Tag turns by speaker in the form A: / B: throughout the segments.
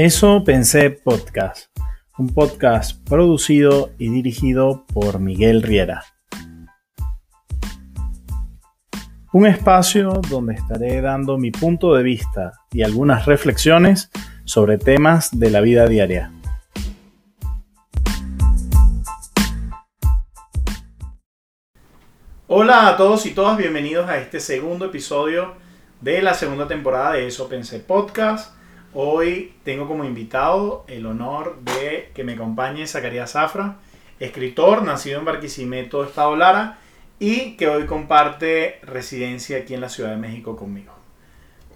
A: Eso pensé podcast, un podcast producido y dirigido por Miguel Riera. Un espacio donde estaré dando mi punto de vista y algunas reflexiones sobre temas de la vida diaria. Hola a todos y todas, bienvenidos a este segundo episodio de la segunda temporada de Eso Pensé Podcast. Hoy tengo como invitado el honor de que me acompañe Zacarías Zafra, escritor, nacido en Barquisimeto, Estado Lara, y que hoy comparte residencia aquí en la Ciudad de México conmigo.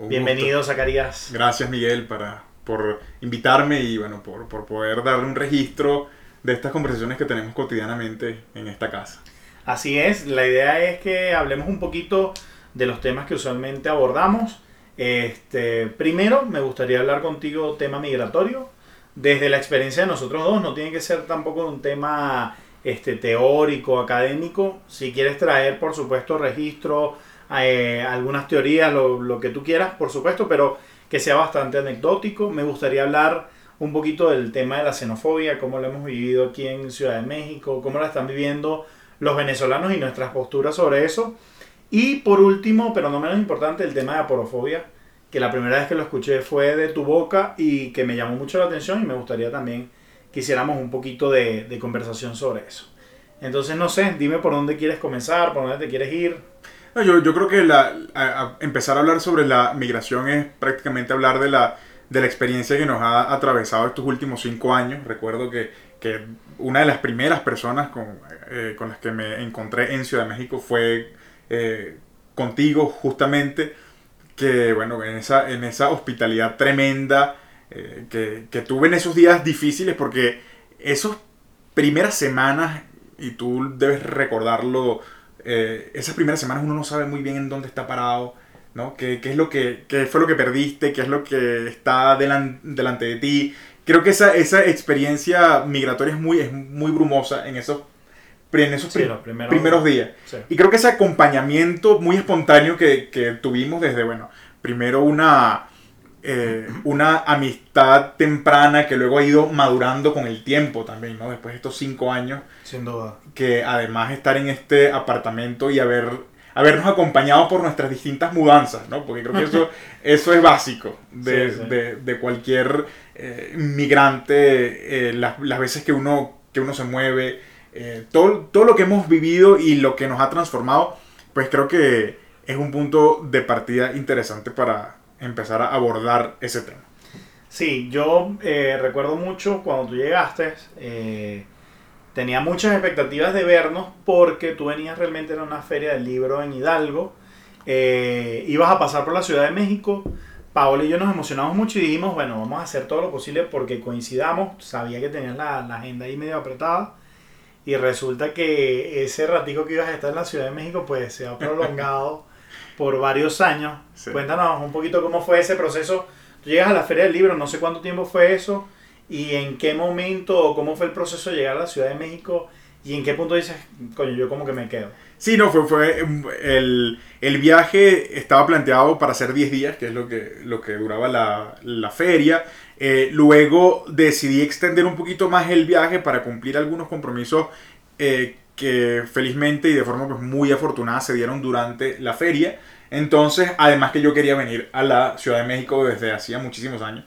A: Bienvenido, Zacarías.
B: Gracias, Miguel, para, por invitarme y bueno, por, por poder darle un registro de estas conversaciones que tenemos cotidianamente en esta casa.
A: Así es, la idea es que hablemos un poquito de los temas que usualmente abordamos este, primero, me gustaría hablar contigo tema migratorio. Desde la experiencia de nosotros dos, no tiene que ser tampoco un tema este, teórico, académico. Si quieres traer, por supuesto, registro, eh, algunas teorías, lo, lo, que tú quieras, por supuesto, pero que sea bastante anecdótico. Me gustaría hablar un poquito del tema de la xenofobia, cómo lo hemos vivido aquí en Ciudad de México, cómo la están viviendo los venezolanos y nuestras posturas sobre eso. Y por último, pero no menos importante, el tema de aporofobia, que la primera vez que lo escuché fue de tu boca y que me llamó mucho la atención y me gustaría también que hiciéramos un poquito de, conversación sobre eso. Entonces, no sé, dime por dónde quieres comenzar, por dónde te quieres ir.
B: yo, yo creo que la, empezar a hablar sobre la migración es prácticamente hablar de la, de la experiencia que nos ha atravesado estos últimos cinco años. Recuerdo que, que una de las primeras personas con, eh, con las que me encontré en Ciudad de México fue eh, contigo justamente, que bueno, en esa, en esa hospitalidad tremenda eh, que, tuve en esos días difíciles, porque esas primeras semanas, y tú debes recordarlo, eh, esas primeras semanas uno no sabe muy bien en dónde está parado, ¿no? ¿Qué, es lo que, fue lo que perdiste? ¿Qué es lo que está delante de ti? Creo que esa, esa experiencia migratoria es muy, es muy brumosa en esos en esos primeros, días. Y creo que ese acompañamiento muy espontáneo que, que tuvimos desde, bueno, primero una, eh, una amistad temprana que luego ha ido madurando con el tiempo también, ¿no? Después de estos cinco años.
A: Sin duda.
B: Que además estar en este apartamento y haber, habernos acompañado por nuestras distintas mudanzas, ¿no? Porque creo que eso, eso es básico de, de, de cualquier eh, migrante, eh, las, las veces que uno, que uno se mueve eh, todo, todo lo que hemos vivido y lo que nos ha transformado, pues creo que es un punto de partida interesante para empezar a abordar ese tema.
A: Sí, yo eh, recuerdo mucho cuando tú llegaste, eh, tenía muchas expectativas de vernos porque tú venías realmente a una feria del libro en Hidalgo, ibas a pasar por la Ciudad de México, Paola y yo nos emocionamos mucho y dijimos, bueno, vamos a hacer todo lo posible porque coincidamos, sabía que tenías la, la agenda ahí medio apretada y resulta que ese ratico que ibas a estar en la Ciudad de México pues se ha prolongado por varios años. Cuéntanos un poquito cómo fue ese proceso. Tú llegas a la Feria del Libro, no sé cuánto tiempo fue eso y en qué momento o cómo fue el proceso de llegar a la Ciudad de México y en qué punto dices, coño, yo como que me quedo.
B: Sí, no, fue, fue el, el viaje estaba planteado para hacer 10 días, que es lo que, lo que duraba la, la feria. Eh, luego decidí extender un poquito más el viaje para cumplir algunos compromisos eh, que felizmente y de forma pues, muy afortunada se dieron durante la feria. Entonces, además que yo quería venir a la Ciudad de México desde hacía muchísimos años.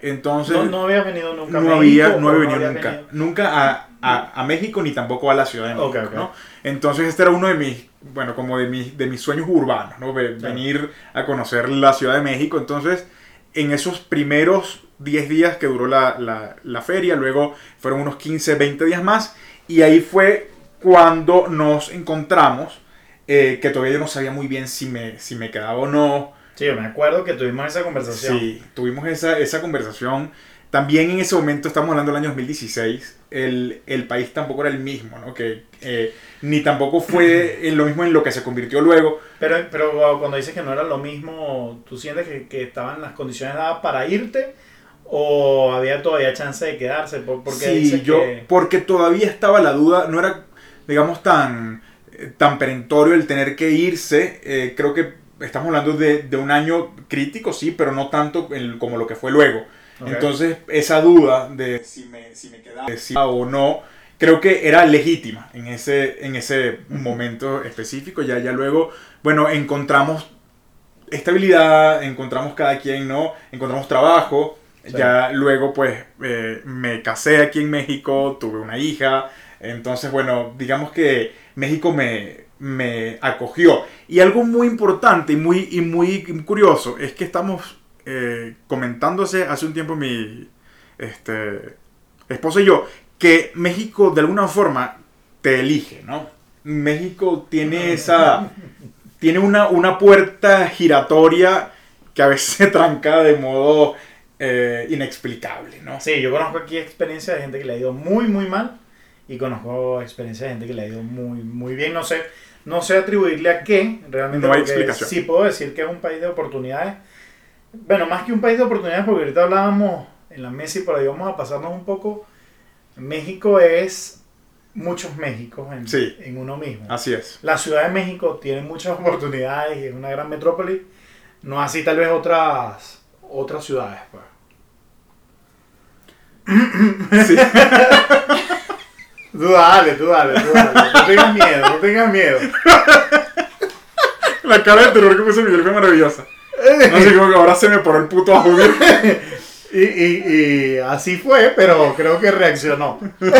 B: Entonces,
A: no, no había venido nunca
B: no Había, no había venido nunca. Nunca a, a, a, México ni tampoco a la Ciudad de México. ¿no? Entonces, este era uno de mis, bueno, como de mis, de mis sueños urbanos, ¿no? Venir a conocer la Ciudad de México. Entonces, en esos primeros 10 días que duró la, feria, luego fueron unos 15, 20 días más, y ahí fue cuando nos encontramos, eh, que todavía yo no sabía muy bien si me, si me quedaba o no.
A: Sí, me acuerdo que tuvimos esa conversación.
B: Sí, tuvimos esa, esa conversación. También en ese momento, estamos hablando del año 2016, el, el país tampoco era el mismo, ¿no? Que, eh, ni tampoco fue lo mismo en lo que se convirtió luego.
A: Pero, pero cuando dices que no era lo mismo, ¿tú sientes que, que estaban las condiciones dadas para irte? ¿O había todavía chance de quedarse? Porque
B: sí, yo, porque todavía estaba la duda, no era, digamos, tan, eh, tan perentorio el tener que irse. Eh, creo que estamos hablando de, de, un año crítico, sí, pero no tanto como lo que fue luego. Entonces, esa duda de si me, si me quedaba si- o no, creo que era legítima en ese, en ese momento específico. Ya, ya luego, bueno, encontramos estabilidad, encontramos cada quien, ¿no? Encontramos trabajo.
A: Sí.
B: Ya luego, pues, eh, me casé aquí en México, tuve una hija. Entonces, bueno, digamos que México me, me acogió. Y algo muy importante y muy, y muy curioso es que estamos eh, comentándose hace un tiempo mi este, esposa y yo que México de alguna forma te elige, ¿no? México tiene esa... tiene una, una puerta giratoria que a veces se tranca de modo eh, inexplicable, ¿no?
A: Sí, yo conozco aquí experiencias de gente que le ha ido muy, muy mal y conozco experiencias de gente que le ha ido muy, muy bien. No sé, no sé atribuirle a qué, realmente
B: No hay explicación.
A: sí puedo decir que es un país de oportunidades. Bueno, más que un país de oportunidades, porque ahorita hablábamos en la mesa y por ahí vamos a pasarnos un poco. México es muchos Méxicos en,
B: Sí.
A: en uno mismo.
B: Así es.
A: La Ciudad de México tiene muchas oportunidades y es una gran metrópoli. No así tal vez otras, otras ciudades. Pues.
B: Sí.
A: Tú dale, tú dale, tú dale. No tengas miedo, no tengas miedo.
B: La cara de terror que puso Miguel fue maravillosa. No sé cómo que ahora se me paró el puto audio.
A: Y, y, y así fue, pero creo que reaccionó.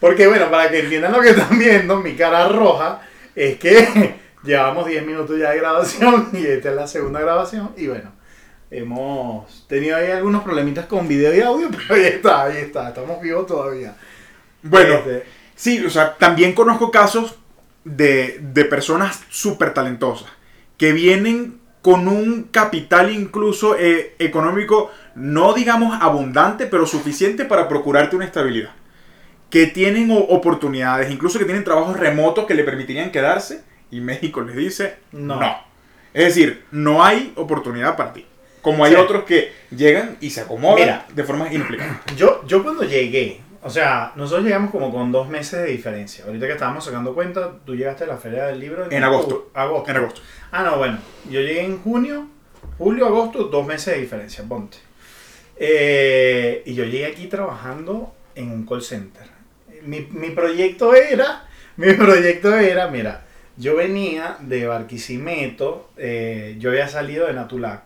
A: Porque bueno, para que entiendan lo que están viendo, mi cara roja es que llevamos 10 minutos ya de grabación y esta es la segunda grabación y bueno, hemos tenido ahí algunos problemitas con video y audio, pero ahí está, ahí está, estamos vivos todavía.
B: Bueno,
A: Este,
B: sí, o sea, también conozco casos de, de personas súper talentosas que vienen con un capital incluso eh, económico, no digamos abundante, pero suficiente para procurarte una estabilidad. Que tienen oportunidades, incluso que tienen trabajos remotos que le permitirían quedarse y México les dice
A: No.
B: no. Es decir, no hay oportunidad para ti. Como hay
A: Sí.
B: otros que llegan y se acomodan
A: Mira.
B: de forma inexplicable.
A: Yo, yo cuando llegué, o sea, nosotros llegamos como con dos meses de diferencia. Ahorita que estábamos sacando cuenta, tú llegaste a la feria del libro
B: En agosto.
A: agosto.
B: En agosto.
A: Ah, no, bueno. Yo llegué en junio, julio, agosto, dos meses de diferencia, ponte. Eh, y yo llegué aquí trabajando en un call center. Mi, mi proyecto era, mi proyecto era, mira, yo venía de Barquisimeto, eh, yo había salido de Natulac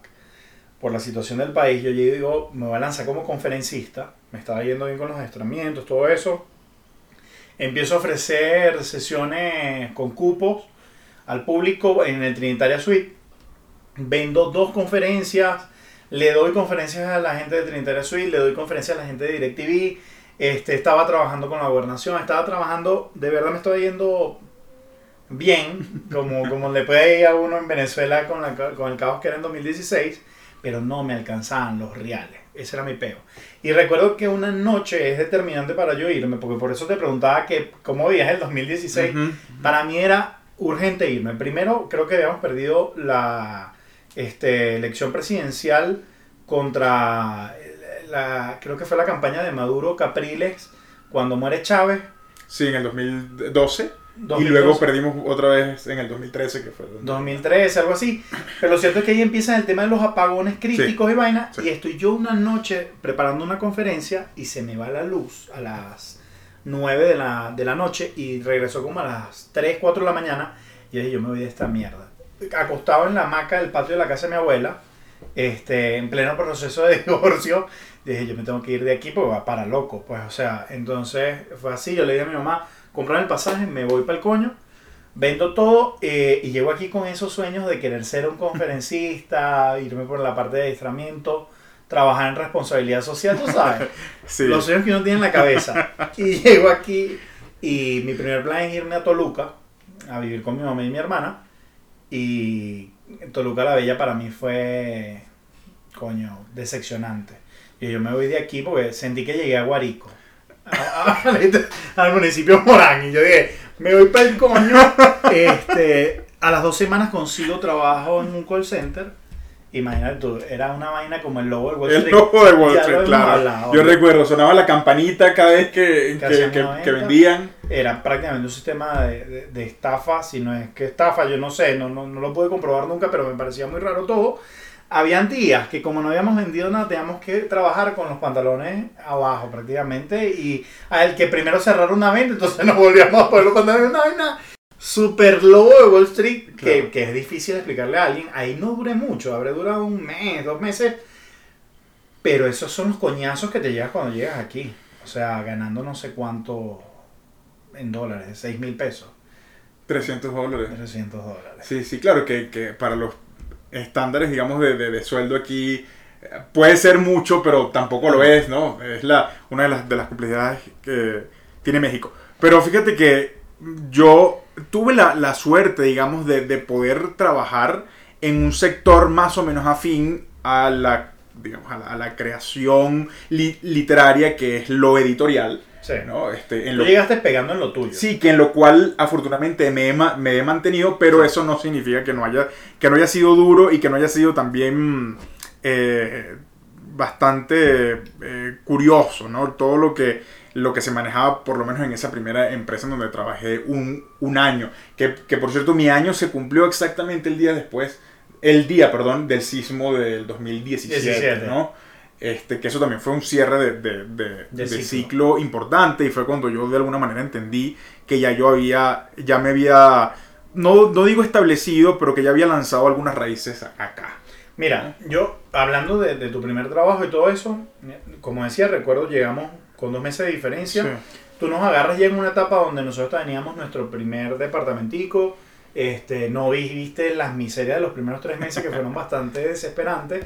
A: por la situación del país. Yo digo, me voy a lanzar como conferencista. Me estaba yendo bien con los entrenamientos, todo eso. Empiezo a ofrecer sesiones con cupos al público en el Trinitaria Suite. Vendo dos conferencias, le doy conferencias a la gente de Trinitaria Suite, le doy conferencias a la gente de DirecTV. Este, estaba trabajando con la gobernación, estaba trabajando, de verdad me estaba yendo bien, como, como le puede ir a uno en Venezuela con, la, con el caos que era en 2016, pero no me alcanzaban los reales. Ese era mi peo. Y recuerdo que una noche es determinante para yo irme, porque por eso te preguntaba que cómo veías el 2016.
B: Ujú.
A: Para mí era urgente irme. Primero, creo que habíamos perdido la este, elección presidencial contra la, creo que fue la campaña de Maduro Capriles cuando muere Chávez.
B: Sí, en el 2012. Y
A: 2012.
B: luego perdimos otra vez en el 2013, que fue donde-
A: 2013, algo así. Pero lo cierto es que ahí empieza el tema de los apagones críticos y vainas.
B: sí.
A: Y estoy yo una noche preparando una conferencia y se me va la luz a las 9 de la, de la noche y regresó como a las 3, 4 de la mañana. Y dije, yo me voy de esta mierda. Acostado en la hamaca del patio de la casa de mi abuela, este, en pleno proceso de divorcio, dije, yo me tengo que ir de aquí porque va para loco. Pues, o sea, entonces fue así. Yo le dije a mi mamá, comprar el pasaje, me voy para el coño vendo todo eh, y llego aquí con esos sueños de querer ser un conferencista, irme por la parte de adiestramiento, trabajar en responsabilidad social, tú sabes,
B: Sí.
A: los sueños que uno tiene en la cabeza. Y llego aquí y mi primer plan es irme a Toluca a vivir con mi mamá y mi hermana. Y Toluca la Bella para mí fue, coño, decepcionante. Y yo me voy de aquí porque sentí que llegué a Guarico. A- a- al municipio Morán. Y yo dije, me voy para el coño. Este, a las dos semanas consigo trabajo en un call center. Imagínate tú, era una vaina como el logo del Wall
B: El
A: Street.
B: logo de Wall Street, claro.
A: hablado.
B: Yo recuerdo, sonaba la campanita cada vez que,
A: Que
B: que, que- que vendían.
A: Era prácticamente un sistema de, de- de estafa, si no es que estafa, yo no sé, no, no, no lo pude comprobar nunca, pero me parecía muy raro todo. Habían días que como no habíamos vendido nada, teníamos que trabajar con los pantalones abajo prácticamente y al que primero cerrar una venta, entonces nos volvíamos a poner los pantalones una vaina super lobo de Wall Street, que, que, es difícil explicarle a alguien. Ahí no duré mucho, habré durado un mes, dos meses, pero esos son los coñazos que te llevas cuando llegas aquí. O sea, ganando no sé cuánto en dólares, 6 mil pesos.
B: 300 dólares.
A: 300 dólares.
B: Sí, sí, claro, que, que para los estándares, digamos, de, de, sueldo aquí puede ser mucho, pero tampoco lo es, ¿no? Es la, una de las, de las complejidades que tiene México. Pero fíjate que yo tuve la, la suerte, digamos, de, de, poder trabajar en un sector más o menos afín a la, digamos, a la, creación literaria que es lo editorial.
A: Sí.
B: ¿no? Este,
A: en lo, llegaste pegando en lo tuyo.
B: Sí, que en lo cual afortunadamente me he, me he mantenido, pero eso no significa que no, haya, que no haya sido duro y que no haya sido también eh, bastante eh, curioso, ¿no? Todo lo que, lo que se manejaba, por lo menos en esa primera empresa en donde trabajé un, un año. Que, que, por cierto, mi año se cumplió exactamente el día después, el día, perdón, del sismo del 2017, ¿no? Este, que eso también fue un cierre de, de, ciclo. importante y fue cuando yo de alguna manera entendí que ya yo había, ya me había, no, no digo establecido, pero que ya había lanzado algunas raíces acá.
A: Mira, yo hablando de, tu primer trabajo y todo eso, como decía, recuerdo llegamos con dos meses de diferencia. Tú nos agarras ya en una etapa donde nosotros teníamos nuestro primer departamentico, este, no viste las miserias de los primeros tres meses que fueron bastante desesperantes.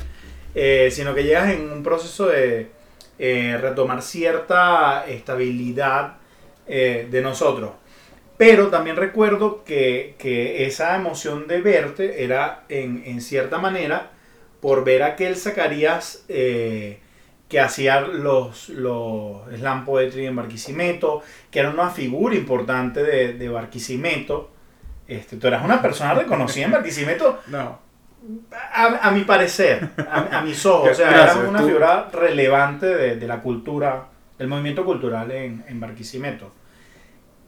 A: Eh, sino que llegas en un proceso de eh, retomar cierta estabilidad eh, de nosotros. Pero también recuerdo que, esa emoción de verte era en, cierta manera por ver aquel Zacarías que hacía los, los slam poetry en Barquisimeto, que era una figura importante de, de Barquisimeto. Este, tú eras una persona reconocida en Barquisimeto.
B: No.
A: A, mi parecer, a, mis ojos, o sea, era una figura relevante de, la cultura, del movimiento cultural en, en Barquisimeto.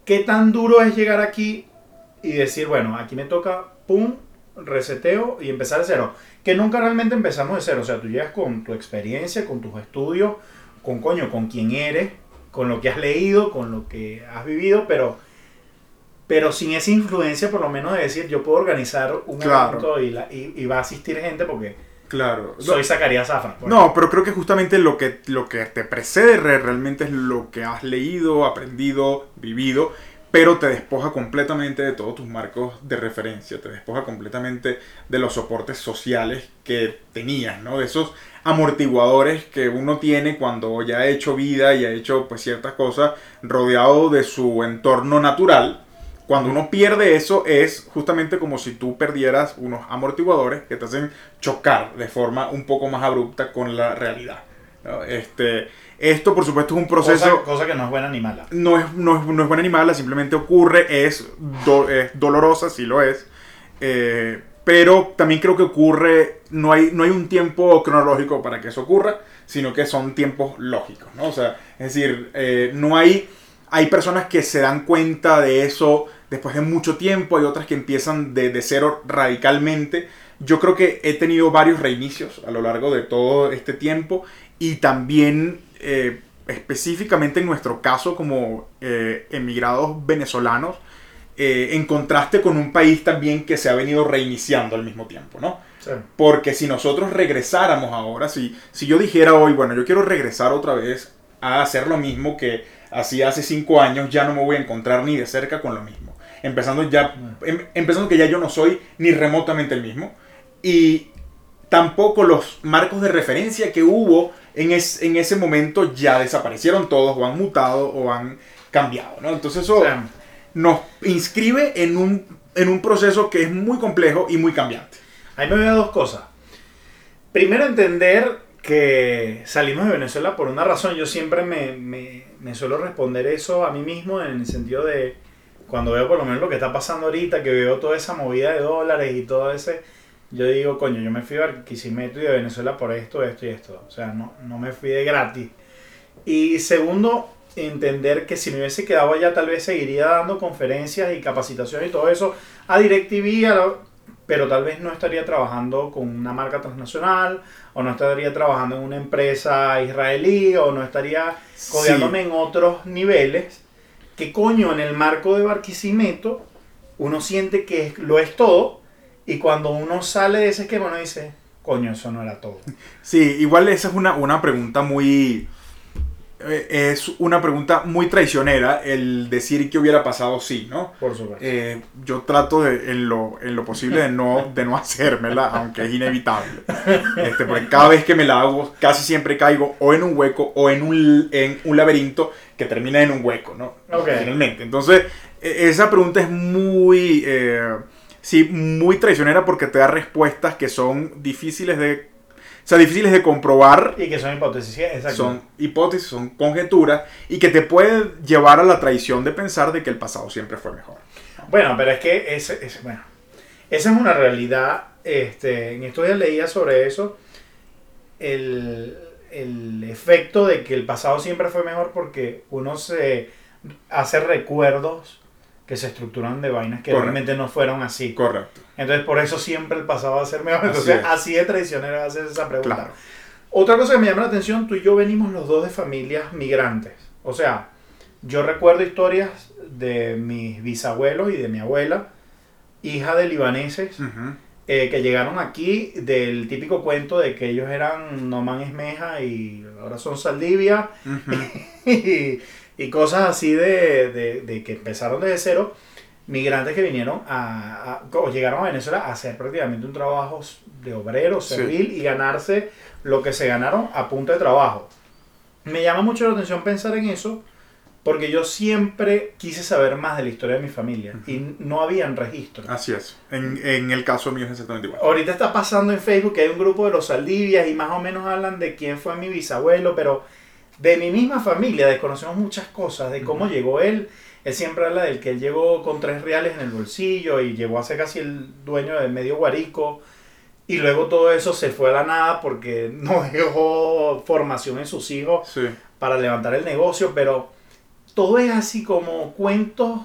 A: ¿Qué tan duro es llegar aquí y decir, bueno, aquí me toca, pum, reseteo y empezar de cero? Que nunca realmente empezamos de cero, o sea, tú llegas con tu experiencia, con tus estudios, con coño, con quién eres, con lo que has leído, con lo que has vivido, pero pero sin esa influencia por lo menos de decir yo puedo organizar un evento y, la, y, va a asistir gente porque
B: claro
A: soy Zacarías Zafra.
B: Pues. No, pero creo que justamente lo que, lo que te precede realmente es lo que has leído, aprendido, vivido, pero te despoja completamente de todos tus marcos de referencia, te despoja completamente de los soportes sociales que tenías, ¿no? De esos amortiguadores que uno tiene cuando ya ha hecho vida y ha hecho pues ciertas cosas rodeado de su entorno natural cuando uno pierde eso es justamente como si tú perdieras unos amortiguadores que te hacen chocar de forma un poco más abrupta con la realidad. Este, esto por supuesto es un proceso...
A: Cosa, que no es buena ni mala.
B: No es, no es, no es buena ni mala, simplemente ocurre, es, dolorosa, sí lo es. Eh, pero también creo que ocurre, no hay, no hay un tiempo cronológico para que eso ocurra, sino que son tiempos lógicos, ¿no? O sea, es decir, eh, no hay, hay personas que se dan cuenta de eso después de mucho tiempo, hay otras que empiezan de, cero radicalmente. Yo creo que he tenido varios reinicios a lo largo de todo este tiempo y también eh, específicamente en nuestro caso como eh, emigrados venezolanos, eh, en contraste con un país también que se ha venido reiniciando al mismo tiempo, ¿no? Porque si nosotros regresáramos ahora, si, si yo dijera hoy, bueno, yo quiero regresar otra vez a hacer lo mismo que hacía hace cinco años, ya no me voy a encontrar ni de cerca con lo mismo empezando ya, em, empezando que ya yo no soy ni remotamente el mismo, y tampoco los marcos de referencia que hubo en, en ese momento ya desaparecieron todos, o han mutado, o han cambiado, ¿no? Entonces eso nos inscribe en un, en un proceso que es muy complejo y muy cambiante.
A: Ahí me veo dos cosas. Primero, entender que salimos de Venezuela por una razón. Yo siempre me, me, me, suelo responder eso a mí mismo en el sentido de cuando veo por lo menos lo que está pasando ahorita, que veo toda esa movida de dólares y todo ese, yo digo, coño, yo me fui a Barquisimeto y de Venezuela por esto, esto y esto. O sea, no, no me fui de gratis. Y segundo, entender que si me hubiese quedado allá, tal vez seguiría dando conferencias y capacitaciones y todo eso a DirecTV, pero tal vez no estaría trabajando con una marca transnacional, o no estaría trabajando en una empresa israelí, o no estaría codeándome en otros niveles, que coño, en el marco de Barquisimeto, uno siente que lo es todo, y cuando uno sale de ese esquema, uno dice, coño, eso no era todo.
B: Sí, igual esa es una, una pregunta muy es una pregunta muy traicionera el decir que hubiera pasado sí, ¿no?
A: Por supuesto.
B: Eh, yo trato de, en, lo, en lo posible de no, de no hacérmela, aunque es inevitable. Este, porque cada vez que me la hago, casi siempre caigo o en un hueco o en un, en un laberinto que termina en un hueco, ¿no? Finalmente. Entonces, e, esa pregunta es muy, eh, sí, muy traicionera porque te da respuestas que son difíciles de sea, difíciles de comprobar.
A: Y que son hipótesis, exacto.
B: Son hipótesis, son conjeturas y que te pueden llevar a la traición de pensar de que el pasado siempre fue mejor.
A: Bueno, pero es que ese, bueno, esa es una realidad. Este, en estos días leía sobre eso. El, el efecto de que el pasado siempre fue mejor porque uno se hace recuerdos que se estructuran de vainas que realmente no fueron así.
B: Correcto.
A: Entonces, por eso siempre el pasado va a ser mejor. Entonces, así, de traicionero hacer esa pregunta. Otra cosa que me llama la atención, tú y yo venimos los dos de familias migrantes. O sea, yo recuerdo historias de mis bisabuelos y de mi abuela, hija de libaneses, eh, que llegaron aquí del típico cuento de que ellos eran Noman Esmeja y ahora son Saldivia. y, y cosas así de, de, que empezaron desde cero, migrantes que vinieron a, o llegaron a Venezuela a hacer prácticamente un trabajo de obrero, servil y ganarse lo que se ganaron a punta de trabajo. Me llama mucho la atención pensar en eso porque yo siempre quise saber más de la historia de mi familia y no habían registros.
B: Así es. En, en, el caso mío es exactamente igual.
A: Ahorita está pasando en Facebook que hay un grupo de los Saldivias y más o menos hablan de quién fue mi bisabuelo, pero de mi misma familia desconocemos muchas cosas, de cómo llegó él. Él siempre habla del que él llegó con tres reales en el bolsillo y llegó a ser casi el dueño de medio guarico. Y luego todo eso se fue a la nada porque no dejó formación en sus hijos para levantar el negocio. Pero todo es así como cuentos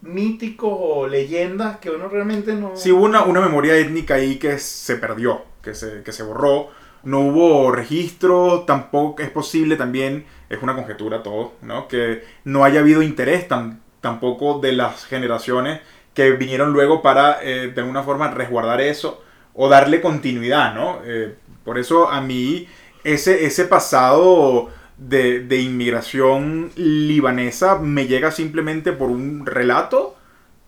A: míticos o leyendas que uno realmente no...
B: Sí, hubo una, una memoria étnica ahí que se perdió, que se, que se borró no hubo registro, tampoco es posible también, es una conjetura todo, ¿no? Que no haya habido interés tampoco de las generaciones que vinieron luego para eh, de alguna forma resguardar eso o darle continuidad, ¿no? Eh, por eso a mí ese, ese pasado de, inmigración libanesa me llega simplemente por un relato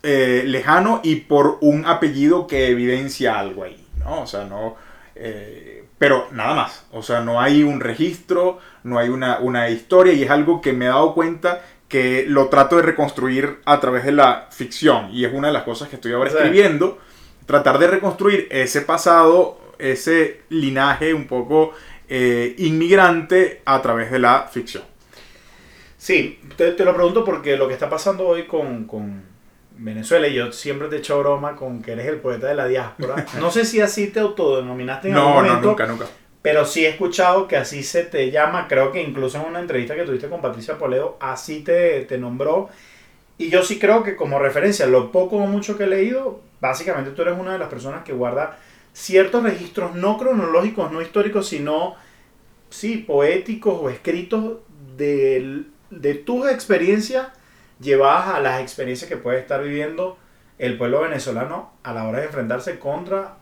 B: eh, lejano y por un apellido que evidencia algo ahí, ¿no? O sea, no... Pero nada más, o sea, no hay un registro, no hay una, una historia y es algo que me he dado cuenta que lo trato de reconstruir a través de la ficción y es una de las cosas que estoy ahora escribiendo, tratar de reconstruir ese pasado, ese linaje un poco eh, inmigrante a través de la ficción.
A: Sí, te, te, lo pregunto porque lo que está pasando hoy con, con Venezuela, y yo siempre te he hecho broma con que eres el poeta de la diáspora. No sé si así te autodenominaste en algún momento. No, nunca, nunca. Pero sí he escuchado que así se te llama. Creo que incluso en una entrevista que tuviste con Patricia Poledo, así te, te nombró. Y yo sí creo que como referencia, lo poco o mucho que he leído, básicamente tú eres una de las personas que guarda ciertos registros no cronológicos, no históricos, sino, sí, poéticos o escritos de, de tus experiencias llevadas a las experiencias que puede estar viviendo el pueblo venezolano a la hora de enfrentarse contra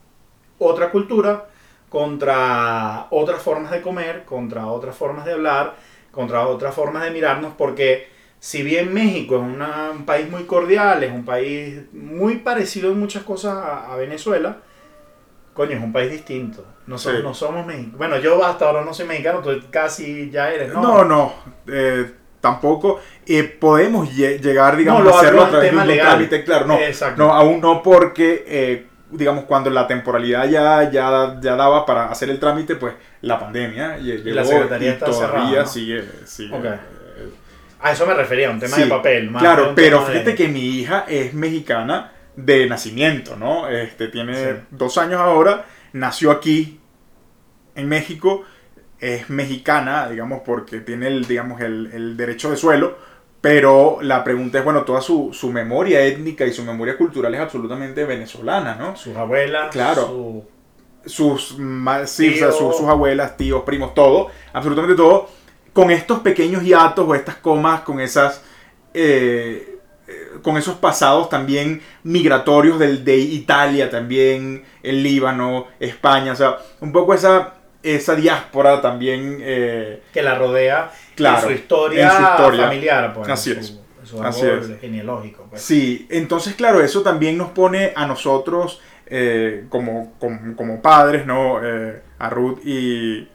A: otra cultura, contra otras formas de comer, contra otras formas de hablar, contra otras formas de mirarnos, porque si bien México es un país muy cordial, es un país muy parecido en muchas cosas a, Venezuela, coño, es un país distinto. No, somos, no somos mexicanos. Bueno, yo hasta ahora no soy mexicano, tú casi ya eres,
B: ¿no? No, no. Eh, tampoco eh, podemos llegar, digamos, a hacerlo a través de un trámite, claro, no, no, aún no porque, eh, digamos, cuando la temporalidad ya, ya, ya daba para hacer el trámite, pues la pandemia llegó y, la secretaría está todavía sigue, sigue
A: eh, a eso me refería, un tema de papel.
B: claro, pero fíjate que mi hija es mexicana de nacimiento, ¿no? Este, tiene dos años ahora, nació aquí, en México, es mexicana, digamos, porque tiene el, digamos, el, derecho de suelo, Pero la pregunta es, bueno, toda su, su memoria étnica y su memoria cultural es absolutamente venezolana, ¿no?
A: Sus abuelas,
B: Claro.
A: su-
B: sus, sí, o sea,
A: Tío.
B: sus, sus abuelas, tíos, primos, todo, absolutamente todo, con estos pequeños hiatos o estas comas, con esas, eh, eh, con esos pasados también migratorios del, de Italia también, el Líbano, España, o sea, un poco esa, esa diáspora también, eh,
A: que la rodea
B: Claro,
A: en su historia,
B: en su historia.
A: familiar, pues,
B: Así es.
A: su, su
B: Así es.
A: genealógico. Pues.
B: Sí, entonces claro, eso también nos pone a nosotros eh, como, como, como padres, ¿no? Eh, a Ruth y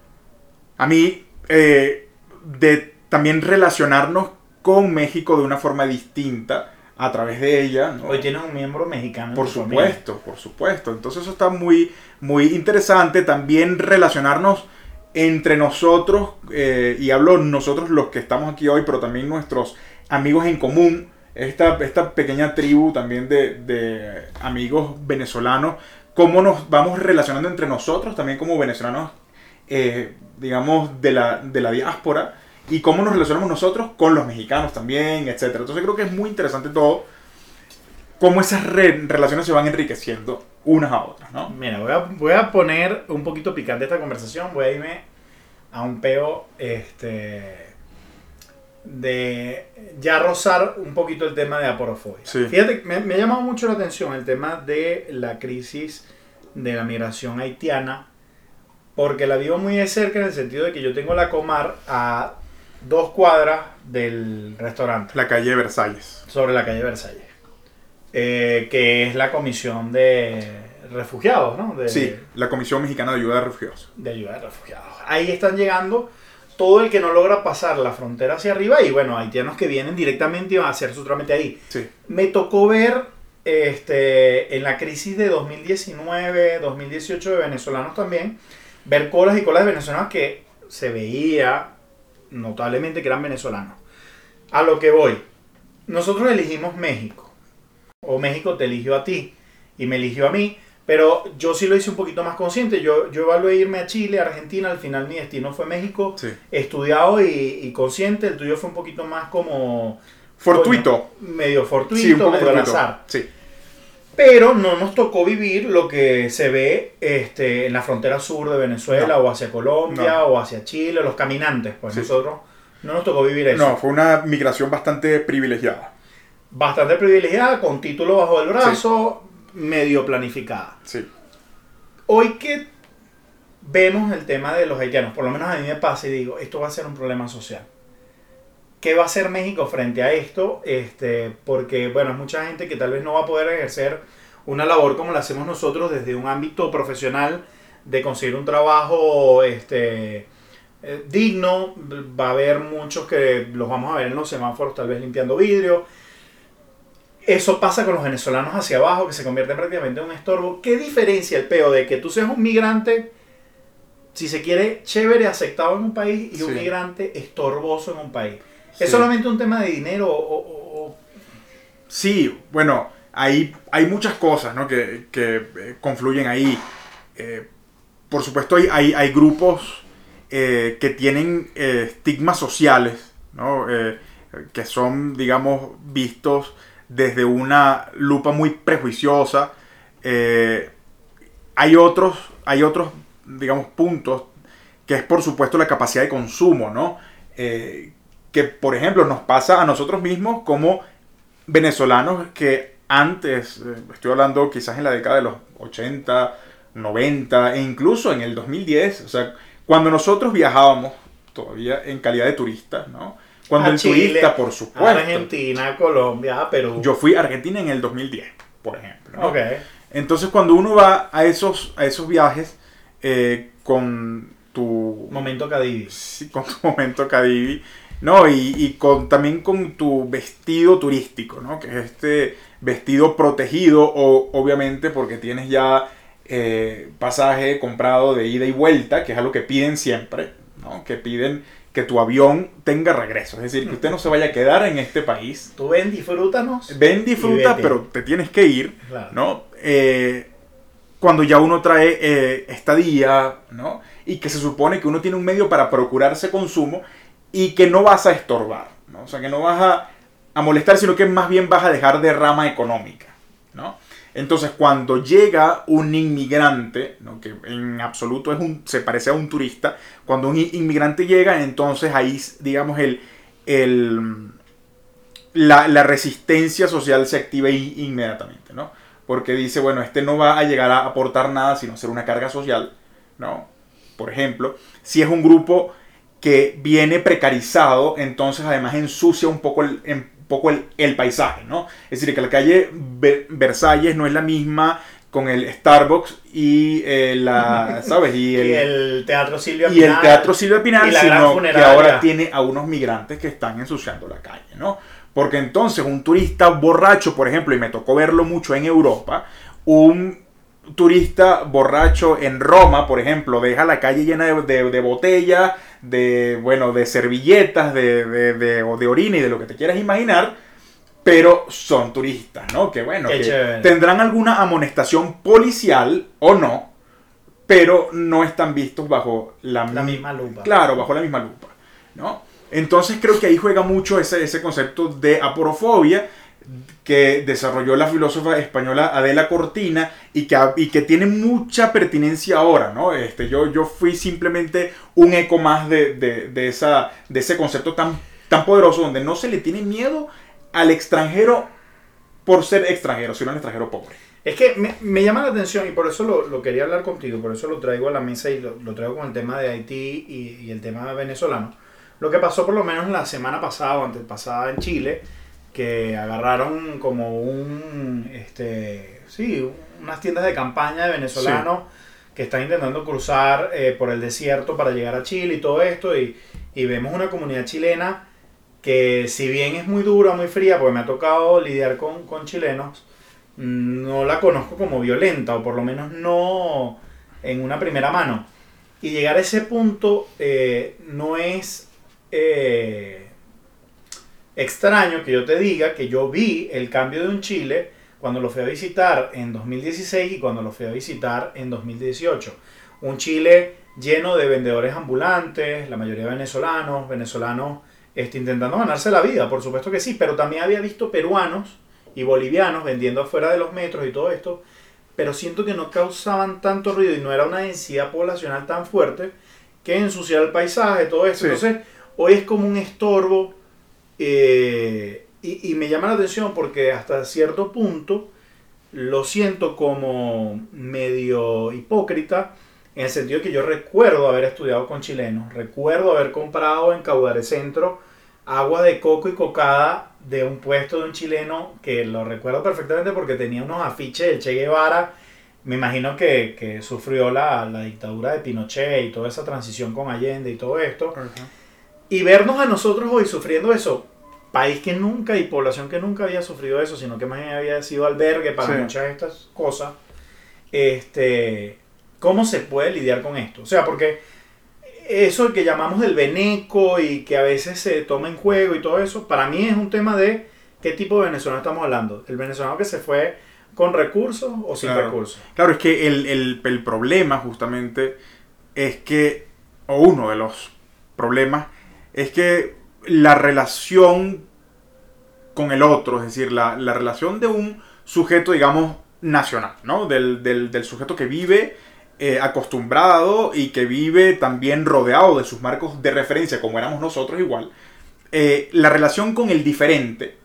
B: a mí, de también relacionarnos con México de una forma distinta a través de ella, ¿no?
A: Hoy tienes un miembro mexicano.
B: Por
A: familia.
B: supuesto, por supuesto. Entonces eso está muy, muy interesante. También relacionarnos entre nosotros, eh, y hablo nosotros los que estamos aquí hoy, pero también nuestros amigos en común, esta, esta pequeña tribu también de, de amigos venezolanos, cómo nos vamos relacionando entre nosotros, también como venezolanos, eh, digamos, de la, de la diáspora, y cómo nos relacionamos nosotros con los mexicanos también, etc. Entonces creo que es muy interesante todo cómo esas re- relaciones se van enriqueciendo unas a otras, ¿no?
A: Mira, voy a, voy a poner un poquito picante esta conversación. Voy a irme a un peo este, de ya rozar un poquito el tema de aporofobia.
B: Sí.
A: Fíjate, me, me ha llamado mucho la atención el tema de la crisis de la migración haitiana, porque la vivo muy de cerca en el sentido de que yo tengo la Comar a dos cuadras del restaurante
B: La calle Versalles.
A: sobre la calle Versalles, eh, que es la comisión de refugiados, ¿no? De,
B: Sí, la Comisión Mexicana de Ayuda a Refugiados.
A: de ayuda de refugiados. Ahí están llegando todo el que no logra pasar la frontera hacia arriba y bueno, haitianos que vienen directamente y van a hacer su trámite ahí.
B: Sí,
A: Me tocó ver este, en la crisis de 2019, 2018 de venezolanos también, ver colas y colas de venezolanos que se veía notablemente que eran venezolanos. A lo que voy, nosotros elegimos México, o México te eligió a ti y me eligió a mí, pero yo sí lo hice un poquito más consciente. Yo, yo evalué irme a Chile, a Argentina, al final mi destino fue México,
B: sí.
A: estudiado y, y consciente. El tuyo fue un poquito más como
B: Fortuito.
A: Coño, medio fortuito,
B: Sí, un poco
A: medio al azar.
B: Sí,
A: Pero no nos tocó vivir lo que se ve este, en la frontera sur de Venezuela
B: No.
A: o hacia Colombia
B: No.
A: o hacia Chile, los caminantes. Pues
B: Sí.
A: nosotros no nos tocó vivir eso.
B: no, fue una migración bastante privilegiada.
A: Bastante privilegiada, con título bajo el brazo, medio planificada.
B: Sí,
A: Hoy que vemos el tema de los haitianos, por lo menos a mí me pasa y digo, esto va a ser un problema social. ¿Qué va a hacer México frente a esto? Este, porque, bueno, hay mucha gente que tal vez no va a poder ejercer una labor como la hacemos nosotros desde un ámbito profesional de conseguir un trabajo este, eh, digno. Va a haber muchos que los vamos a ver en los semáforos, tal vez limpiando vidrio. Eso pasa con los venezolanos hacia abajo, que se convierten prácticamente en un estorbo. ¿Qué diferencia el peo de que tú seas un migrante, si se quiere, chévere, aceptado en un país, y un migrante estorboso en un país?
B: Sí.
A: ¿Es solamente un tema de dinero o, o- o-
B: Sí, bueno, hay, hay muchas cosas ¿no? que, que, eh, confluyen ahí. Eh, por supuesto, hay, hay, hay grupos eh, que tienen eh, estigmas sociales, ¿no? Que son, digamos, vistos desde una lupa muy prejuiciosa. Hay otros, hay otros, digamos, puntos que es, por supuesto, la capacidad de consumo, ¿no? Eh, que, por ejemplo, nos pasa a nosotros mismos como venezolanos que antes, eh, estoy hablando quizás en la década de los 80, 90 e incluso en el 2010, o sea, cuando nosotros viajábamos todavía en calidad de turistas, ¿no? Cuando
A: A
B: el
A: Chile,
B: turista, por supuesto.
A: Argentina, Colombia, Perú?
B: Yo fui a Argentina en el 2010, por ejemplo. ¿no?
A: Ok.
B: Entonces, cuando uno va a esos, a esos viajes eh, con tu
A: Momento Cadivi.
B: sí, con tu momento Cadivi, ¿no? Y, y con, también con tu vestido turístico, ¿no? Que es este vestido protegido, o, obviamente porque tienes ya eh, pasaje comprado de ida y vuelta, que es algo que piden siempre, ¿no? Que piden que tu avión tenga regreso, es decir, que usted no se vaya a quedar en este país.
A: Tú ven, disfrútanos.
B: Ven, disfruta, pero te tienes que ir,
A: Claro.
B: ¿no? Eh, cuando ya uno trae eh, estadía, ¿no? Y que se supone que uno tiene un medio para procurarse consumo y que no vas a estorbar, ¿no? O sea, que no vas a, a molestar, sino que más bien vas a dejar de rama económica, ¿no? Entonces, cuando llega un inmigrante, ¿no? que en absoluto es un, se parece a un turista, cuando un inmigrante llega, entonces ahí, digamos, el, el, la, la resistencia social se activa inmediatamente, ¿no? Porque dice, bueno, este no va a llegar a aportar nada, sino ser una carga social, ¿no? Por ejemplo, si es un grupo que viene precarizado, entonces además ensucia un poco el, poco el, paisaje, ¿no? Es decir, que la calle Versalles no es la misma con el Starbucks y eh, la, ¿sabes?
A: Y el, Teatro Silvia
B: Pinal. Y el Teatro Silvia Pinal, sino que ahora tiene a unos migrantes que están ensuciando la calle, ¿no? Porque entonces un turista borracho, por ejemplo, y me tocó verlo mucho en Europa, un turista borracho en Roma, por ejemplo, deja la calle llena de, de botellas, de, bueno, de servilletas, de, de, de, de orina y de lo que te quieras imaginar, pero son turistas, ¿no? Que bueno, que tendrán alguna amonestación policial o no, pero no están vistos bajo la,
A: misma lupa.
B: Claro, bajo la misma lupa, ¿no? Entonces creo que ahí juega mucho ese, ese concepto de aporofobia que desarrolló la filósofa española Adela Cortina y que, y que tiene mucha pertinencia ahora, ¿no? Este, yo, yo fui simplemente un eco más de, de, esa, de ese concepto tan, tan poderoso donde no se le tiene miedo al extranjero por ser extranjero, sino al extranjero pobre.
A: Es que me, me llama la atención y por eso lo, lo, quería hablar contigo, por eso lo traigo a la mesa y lo, lo traigo con el tema de Haití y, y, el tema venezolano. Lo que pasó por lo menos la semana pasada o antes pasada en Chile, que agarraron como un, este, sí, unas tiendas de campaña de venezolanos que están intentando cruzar eh, por el desierto para llegar a Chile y todo esto, y, y, vemos una comunidad chilena que si bien es muy dura, muy fría, porque me ha tocado lidiar con, con chilenos, no la conozco como violenta, o por lo menos no en una primera mano. Y llegar a ese punto eh, no es... Eh, extraño que yo te diga que yo vi el cambio de un Chile cuando lo fui a visitar en 2016 y cuando lo fui a visitar en 2018. Un Chile lleno de vendedores ambulantes, la mayoría venezolanos, venezolanos este, intentando ganarse la vida, por supuesto que sí, pero también había visto peruanos y bolivianos vendiendo afuera de los metros y todo esto, pero siento que no causaban tanto ruido y no era una densidad poblacional tan fuerte que ensuciar el paisaje, todo esto. Entonces, hoy es como un estorbo eh, y, me llama la atención porque hasta cierto punto lo siento como medio hipócrita, en el sentido que yo recuerdo haber estudiado con chilenos, recuerdo haber comprado en Caudare Centro agua de coco y cocada de un puesto de un chileno que lo recuerdo perfectamente porque tenía unos afiches del Che Guevara. Me imagino que, que sufrió la, la, dictadura de Pinochet y toda esa transición con Allende y todo esto. Y vernos a nosotros hoy sufriendo eso, país que nunca y población que nunca había sufrido eso, sino que más bien había sido albergue para muchas de estas cosas, este, ¿cómo se puede lidiar con esto? O sea, porque eso que llamamos del veneco y que a veces se toma en juego y todo eso, para mí es un tema de qué tipo de venezolano estamos hablando. ¿El venezolano que se fue con recursos o sin recursos?
B: Claro, es que el, el, el problema justamente es que, o uno de los problemas, es que la relación con el otro, es decir, la, relación de un sujeto, digamos, nacional, ¿no? Del, sujeto que vive eh, acostumbrado y que vive también rodeado de sus marcos de referencia, como éramos nosotros igual. Eh, la relación con el diferente,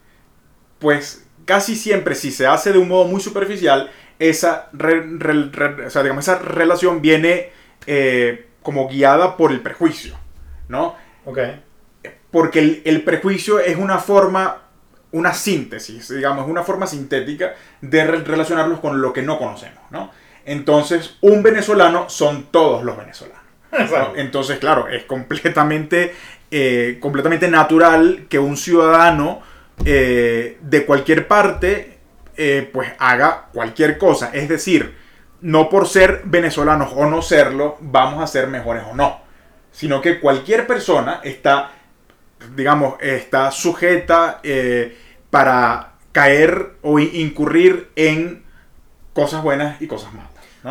B: pues casi siempre, si se hace de un modo muy superficial, esa, digamos, esa relación viene eh, como guiada por el prejuicio, ¿no?
A: Okay
B: porque el, prejuicio es una forma, una síntesis, digamos, una forma sintética de relacionarlos con lo que no conocemos, ¿no? Entonces, un venezolano son todos los venezolanos. Entonces, claro, es completamente, eh, completamente natural que un ciudadano eh, de cualquier parte eh, pues haga cualquier cosa. Es decir, no por ser venezolanos o no serlo, vamos a ser mejores o no. Sino que cualquier persona está digamos, está sujeta eh, para caer o incurrir en cosas buenas y cosas malas.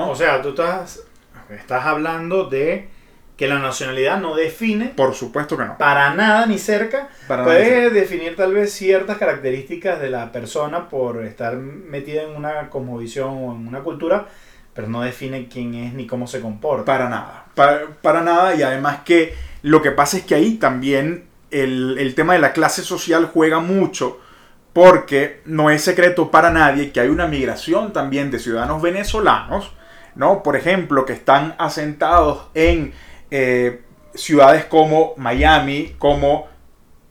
A: O sea, tú estás, estás hablando de que la nacionalidad no define
B: Por supuesto que no.
A: para nada ni cerca.
B: Para
A: Puede definir tal vez ciertas características de la persona por estar metida en una cosmovisión o en una cultura, pero no define quién es ni cómo se comporta.
B: Para nada. Para, para nada. Y además que lo que pasa es que ahí también el, el tema de la clase social juega mucho. Porque no es secreto para nadie que hay una migración también de ciudadanos venezolanos, ¿no? Por ejemplo, que están asentados en eh, ciudades como Miami, como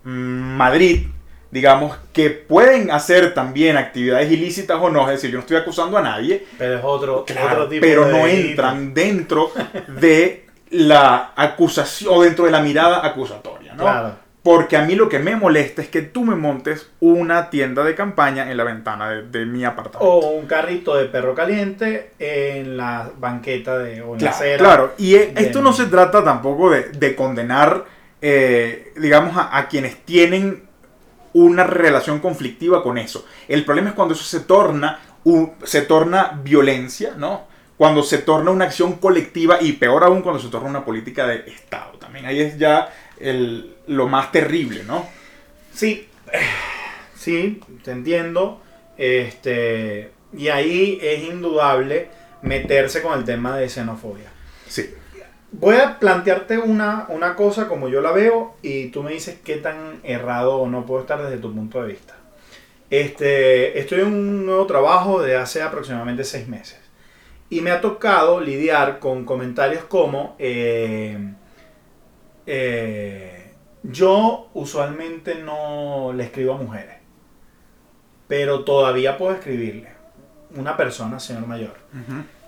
B: mm, Madrid, digamos, que pueden hacer también actividades ilícitas o no, es decir, yo no estoy acusando a nadie,
A: Pero es otro,
B: Claro,
A: otro tipo
B: pero
A: de
B: no
A: delito.
B: entran dentro de la acusación o dentro de la mirada acusatoria, ¿no?
A: Claro.
B: Porque a mí lo que me molesta es que tú me montes una tienda de campaña en la ventana de, de mi apartamento.
A: O un carrito de perro caliente en la banqueta de, o en la
B: Claro,
A: acera.
B: claro. y
A: de-
B: esto no se trata tampoco de, de condenar, eh, digamos, a, a quienes tienen una relación conflictiva con eso. El problema es cuando eso se torna, se torna violencia, ¿no? Cuando se torna una acción colectiva y peor aún cuando se torna una política de Estado. También ahí es ya el- lo más terrible, ¿no?
A: Sí, sí, te entiendo. Este, y ahí es indudable meterse con el tema de xenofobia.
B: Sí.
A: Voy a plantearte una, una cosa como yo la veo y tú me dices qué tan errado o no puedo estar desde tu punto de vista. Este, estoy en un nuevo trabajo de hace aproximadamente seis meses y me ha tocado lidiar con comentarios como eh, eh, yo usualmente no le escribo a mujeres, pero todavía puedo escribirle una persona, señor mayor.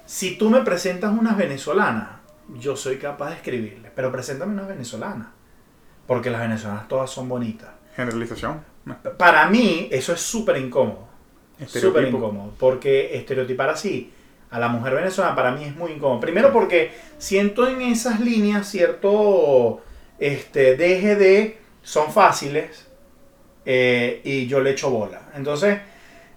A: Si tú me presentas unas venezolanas, yo soy capaz de escribirle, pero preséntame unas venezolanas, porque las venezolanas todas son bonitas.
B: Generalización.
A: Para mí eso es súper incómodo, súper incómodo, porque estereotipar así a la mujer venezolana para mí es muy incómodo. Primero porque siento en esas líneas cierto este, deje de, son fáciles eh, y yo le echo bola. Entonces,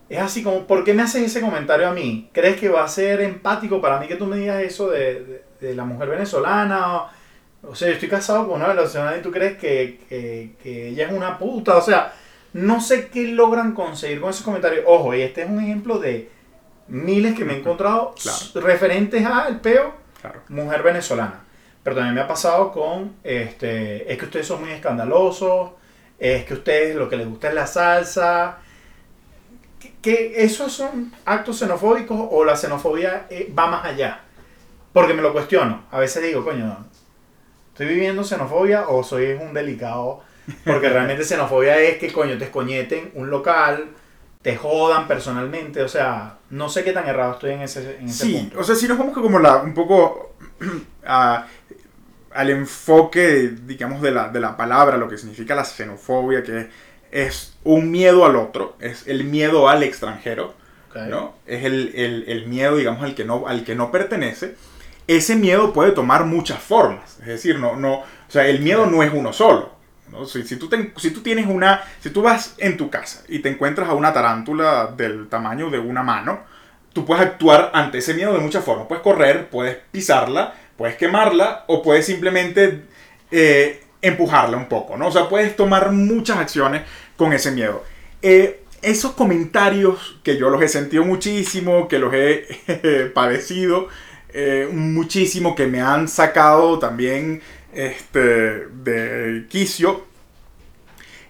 A: es así como, ¿por qué me haces ese comentario a mí? ¿Crees que va a ser empático para mí que tú me digas eso de, de- de la mujer venezolana? O, o sea, yo estoy casado con una venezolana y tú crees que, que- que ella es una puta. O sea, no sé qué logran conseguir con esos comentarios. Ojo, y este es un ejemplo de miles que me he encontrado
B: Claro.
A: referentes al peo
B: Claro.
A: mujer venezolana. Pero también me ha pasado con, este, es que ustedes son muy escandalosos, es que a ustedes lo que les gusta es la salsa. Que, que esos son actos xenofóbicos o la xenofobia eh, va más allá. Porque me lo cuestiono. A veces digo, coño, ¿estoy viviendo xenofobia o soy un delicado? Porque realmente xenofobia es que, coño, te escoñeten un local, te jodan personalmente. O sea, no sé qué tan errado estoy en ese, en ese
B: Sí,
A: punto.
B: o sea, si nos vamos como la, un poco a- al enfoque, digamos, de la, de la palabra, lo que significa la xenofobia, que es un miedo al otro, es el miedo al extranjero. ¿no? Es el, el- el miedo, digamos, al que, no, al que no pertenece. Ese miedo puede tomar muchas formas, es decir, no, no, o sea, el miedo no es uno solo. si tú tienes una, si tú vas en tu casa y te encuentras a una tarántula del tamaño de una mano, tú puedes actuar ante ese miedo de muchas formas. Puedes correr, puedes pisarla, puedes quemarla o puedes simplemente eh, empujarla un poco, ¿no? O sea, puedes tomar muchas acciones con ese miedo. Eh, esos comentarios que yo los he sentido muchísimo, que los he padecido eh, muchísimo, que me han sacado también este, de quicio,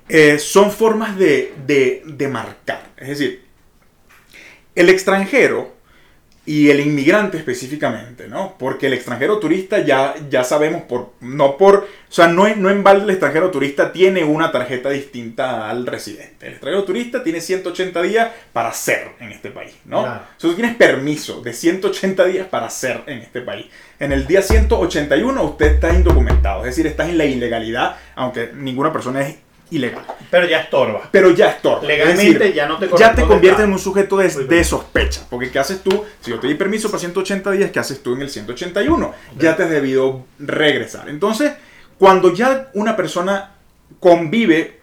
B: eh, son formas de, de, de marcar. Es decir, el extranjero y el inmigrante específicamente, ¿no? Porque el extranjero turista ya, ya sabemos por, no por, o sea, no, no en balde el extranjero turista tiene una tarjeta distinta al residente. El extranjero turista tiene 180 días para ser en este país, ¿no?
A: Claro.
B: O sea, tú tienes permiso de 180 días para ser en este país. En el día 181 usted está indocumentado, es decir, estás en la ilegalidad, aunque ninguna persona es ilegal.
A: Pero ya estorba.
B: Pero ya es torpe. Es
A: Legalmente
B: decir,
A: ya no te
B: ya te
A: estar.
B: en un sujeto de, sospecha. Porque ¿qué haces tú? Si yo te di permiso para 180 días, ¿qué haces tú en el 181? Ya te has debido regresar. Entonces, cuando ya una persona convive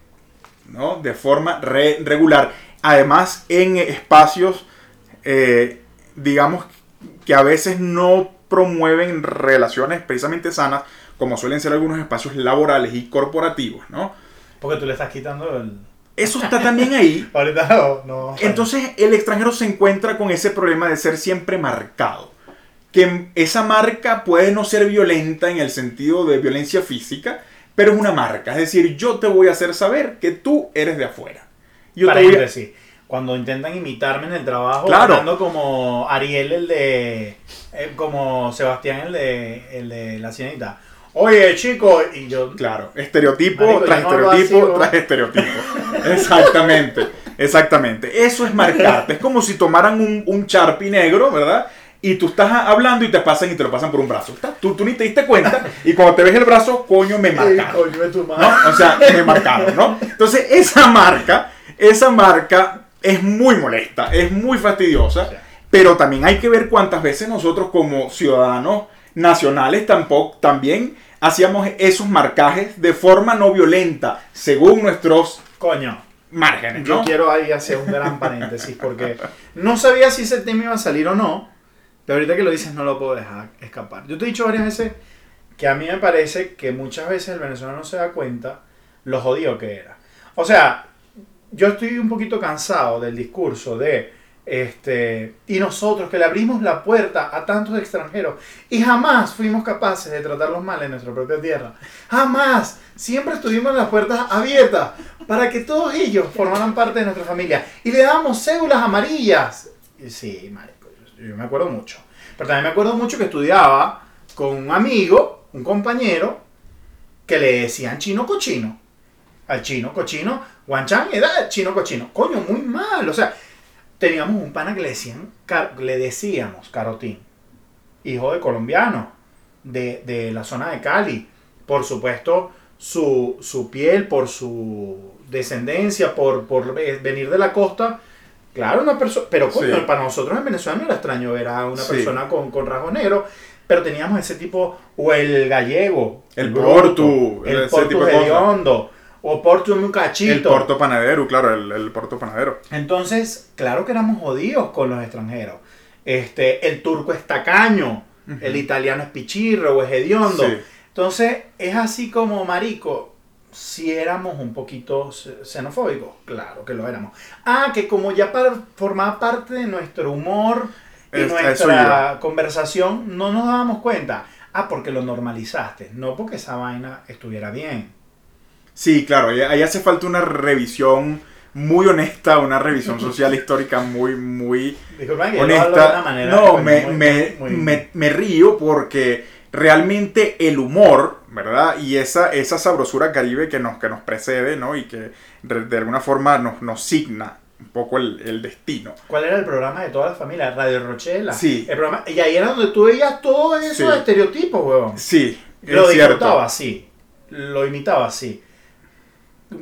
B: ¿no? de forma re- regular, además en espacios, eh, digamos, que a veces no promueven relaciones precisamente sanas, como suelen ser algunos espacios laborales y corporativos, ¿no?
A: Porque tú le estás quitando el...
B: Eso está también ahí.
A: Ahorita no, no.
B: Entonces el extranjero se encuentra con ese problema de ser siempre marcado. Que esa marca puede no ser violenta en el sentido de violencia física, pero es una marca. Es decir, yo te voy a hacer saber que tú eres de afuera. Yo
A: Para
B: te voy a-
A: gente, sí. Cuando intentan imitarme en el trabajo,
B: Claro.
A: hablando como Ariel, el de. eh, como Sebastián, el de, el de la cienita. Oye, chico, y yo.
B: Claro, estereotipo
A: Marico,
B: tras estereotipo tras estereotipo. Exactamente, exactamente. Eso es marcarte. Es como si tomaran un, un Sharpie negro, ¿verdad? Y tú estás hablando y te pasan y te lo pasan por un brazo. Tú, tú ni te diste cuenta y cuando te ves el brazo, coño, me marcaron.
A: coño de tu madre.
B: ¿no? O sea, me marcaron, ¿no? Entonces, esa marca, esa marca es muy molesta, es muy fastidiosa, pero también hay que ver cuántas veces nosotros como ciudadanos nacionales tampoco, también hacíamos esos marcajes de forma no violenta, según nuestros
A: Coño.
B: márgenes,
A: Yo quiero ahí hacer un gran paréntesis porque no sabía si ese tema iba a salir o no, pero ahorita que lo dices no lo puedo dejar escapar. Yo te he dicho varias veces que a mí me parece que muchas veces el venezolano no se da cuenta lo jodido que era. O sea, yo estoy un poquito cansado del discurso de este y nosotros que le abrimos la puerta a tantos extranjeros y jamás fuimos capaces de tratarlos mal en nuestra propia tierra. Jamás. Siempre estuvimos las puertas abiertas para que todos ellos formaran parte de nuestra familia y le damos cédulas amarillas. Sí, yo, me acuerdo mucho. Pero también me acuerdo mucho que estudiaba con un amigo, un compañero, que le decían chino cochino. Al chino cochino, Guanchan era chino cochino. Coño, muy mal. O sea, teníamos un pana que le decían, car- le decíamos carotín. Hijo de colombiano, de, de la zona de Cali. Por supuesto, su, su piel, por su descendencia, por, por ve- venir de la costa. Claro, una persona. Pero coño,
B: Sí.
A: para nosotros en Venezuela no era extraño ver a una
B: Sí.
A: persona con, con rasgos negros. Pero teníamos ese tipo, o el gallego,
B: El
A: bruto,
B: portu,
A: el
B: ese
A: portu
B: tipo de
A: hediondo, o portu un cachito.
B: El porto panadero, claro, el, el porto panadero.
A: Entonces, claro que éramos jodidos con los extranjeros. Este, el turco es tacaño, el italiano es pichirro o es hediondo.
B: Sí.
A: Entonces, es así como, marico, si éramos un poquito xe- xenofóbicos, claro que lo éramos. Ah, que como ya par- formaba parte de nuestro humor y
B: Es-
A: nuestra conversación, no nos dábamos cuenta. Ah, porque lo normalizaste, no porque esa vaina estuviera bien.
B: Sí, claro, ahí, ahí hace falta una revisión muy honesta, una revisión social histórica muy, muy
A: de una
B: honesta.
A: manera
B: No,
A: coño,
B: me,
A: muy-
B: me,
A: muy-
B: me- me río porque realmente el humor, ¿verdad? Y esa, esa sabrosura caribe que nos, que nos precede, ¿no? Y que de, de alguna forma nos, nos signa un poco el, el destino.
A: ¿Cuál era el programa de toda la familia? Radio Rochela.
B: Sí.
A: El programa, y ahí era donde tú veías todos esos
B: Sí.
A: estereotipos, huevón.
B: Sí,
A: Lo
B: es
A: disfrutaba así. Lo imitaba así.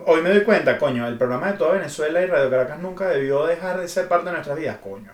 A: Hoy me doy cuenta, coño, el programa de toda Venezuela y Radio Caracas nunca debió dejar de ser parte de nuestras vidas, coño.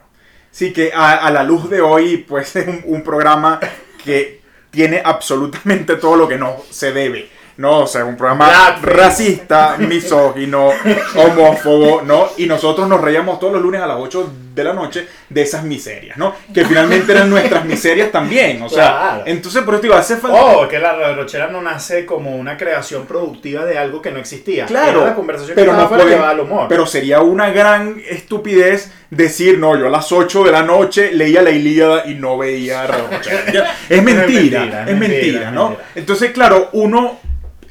B: Sí, que a, a la luz de hoy, pues es un, un programa que tiene absolutamente todo lo que no se debe. No, o sea, un programa
A: Blackface.
B: racista, misógino, homófobo, ¿no? Y nosotros nos reíamos todos los lunes a las 8 de la noche de esas miserias, ¿no? Que finalmente eran nuestras miserias también, o sea,
A: Claro.
B: entonces por eso te digo, hace falta...
A: Oh, que la Radio Rochela no nace como una creación productiva de algo que no existía.
B: Claro,
A: Era la conversación
B: pero
A: que
B: no
A: llevada al humor.
B: Pero sería una gran estupidez decir, no, yo a las 8 de la noche leía la Ilíada y no veía Radio Rochela. Ya, Es mentira,
A: mentira,
B: es mentira, ¿no?
A: mentira.
B: Entonces, claro, uno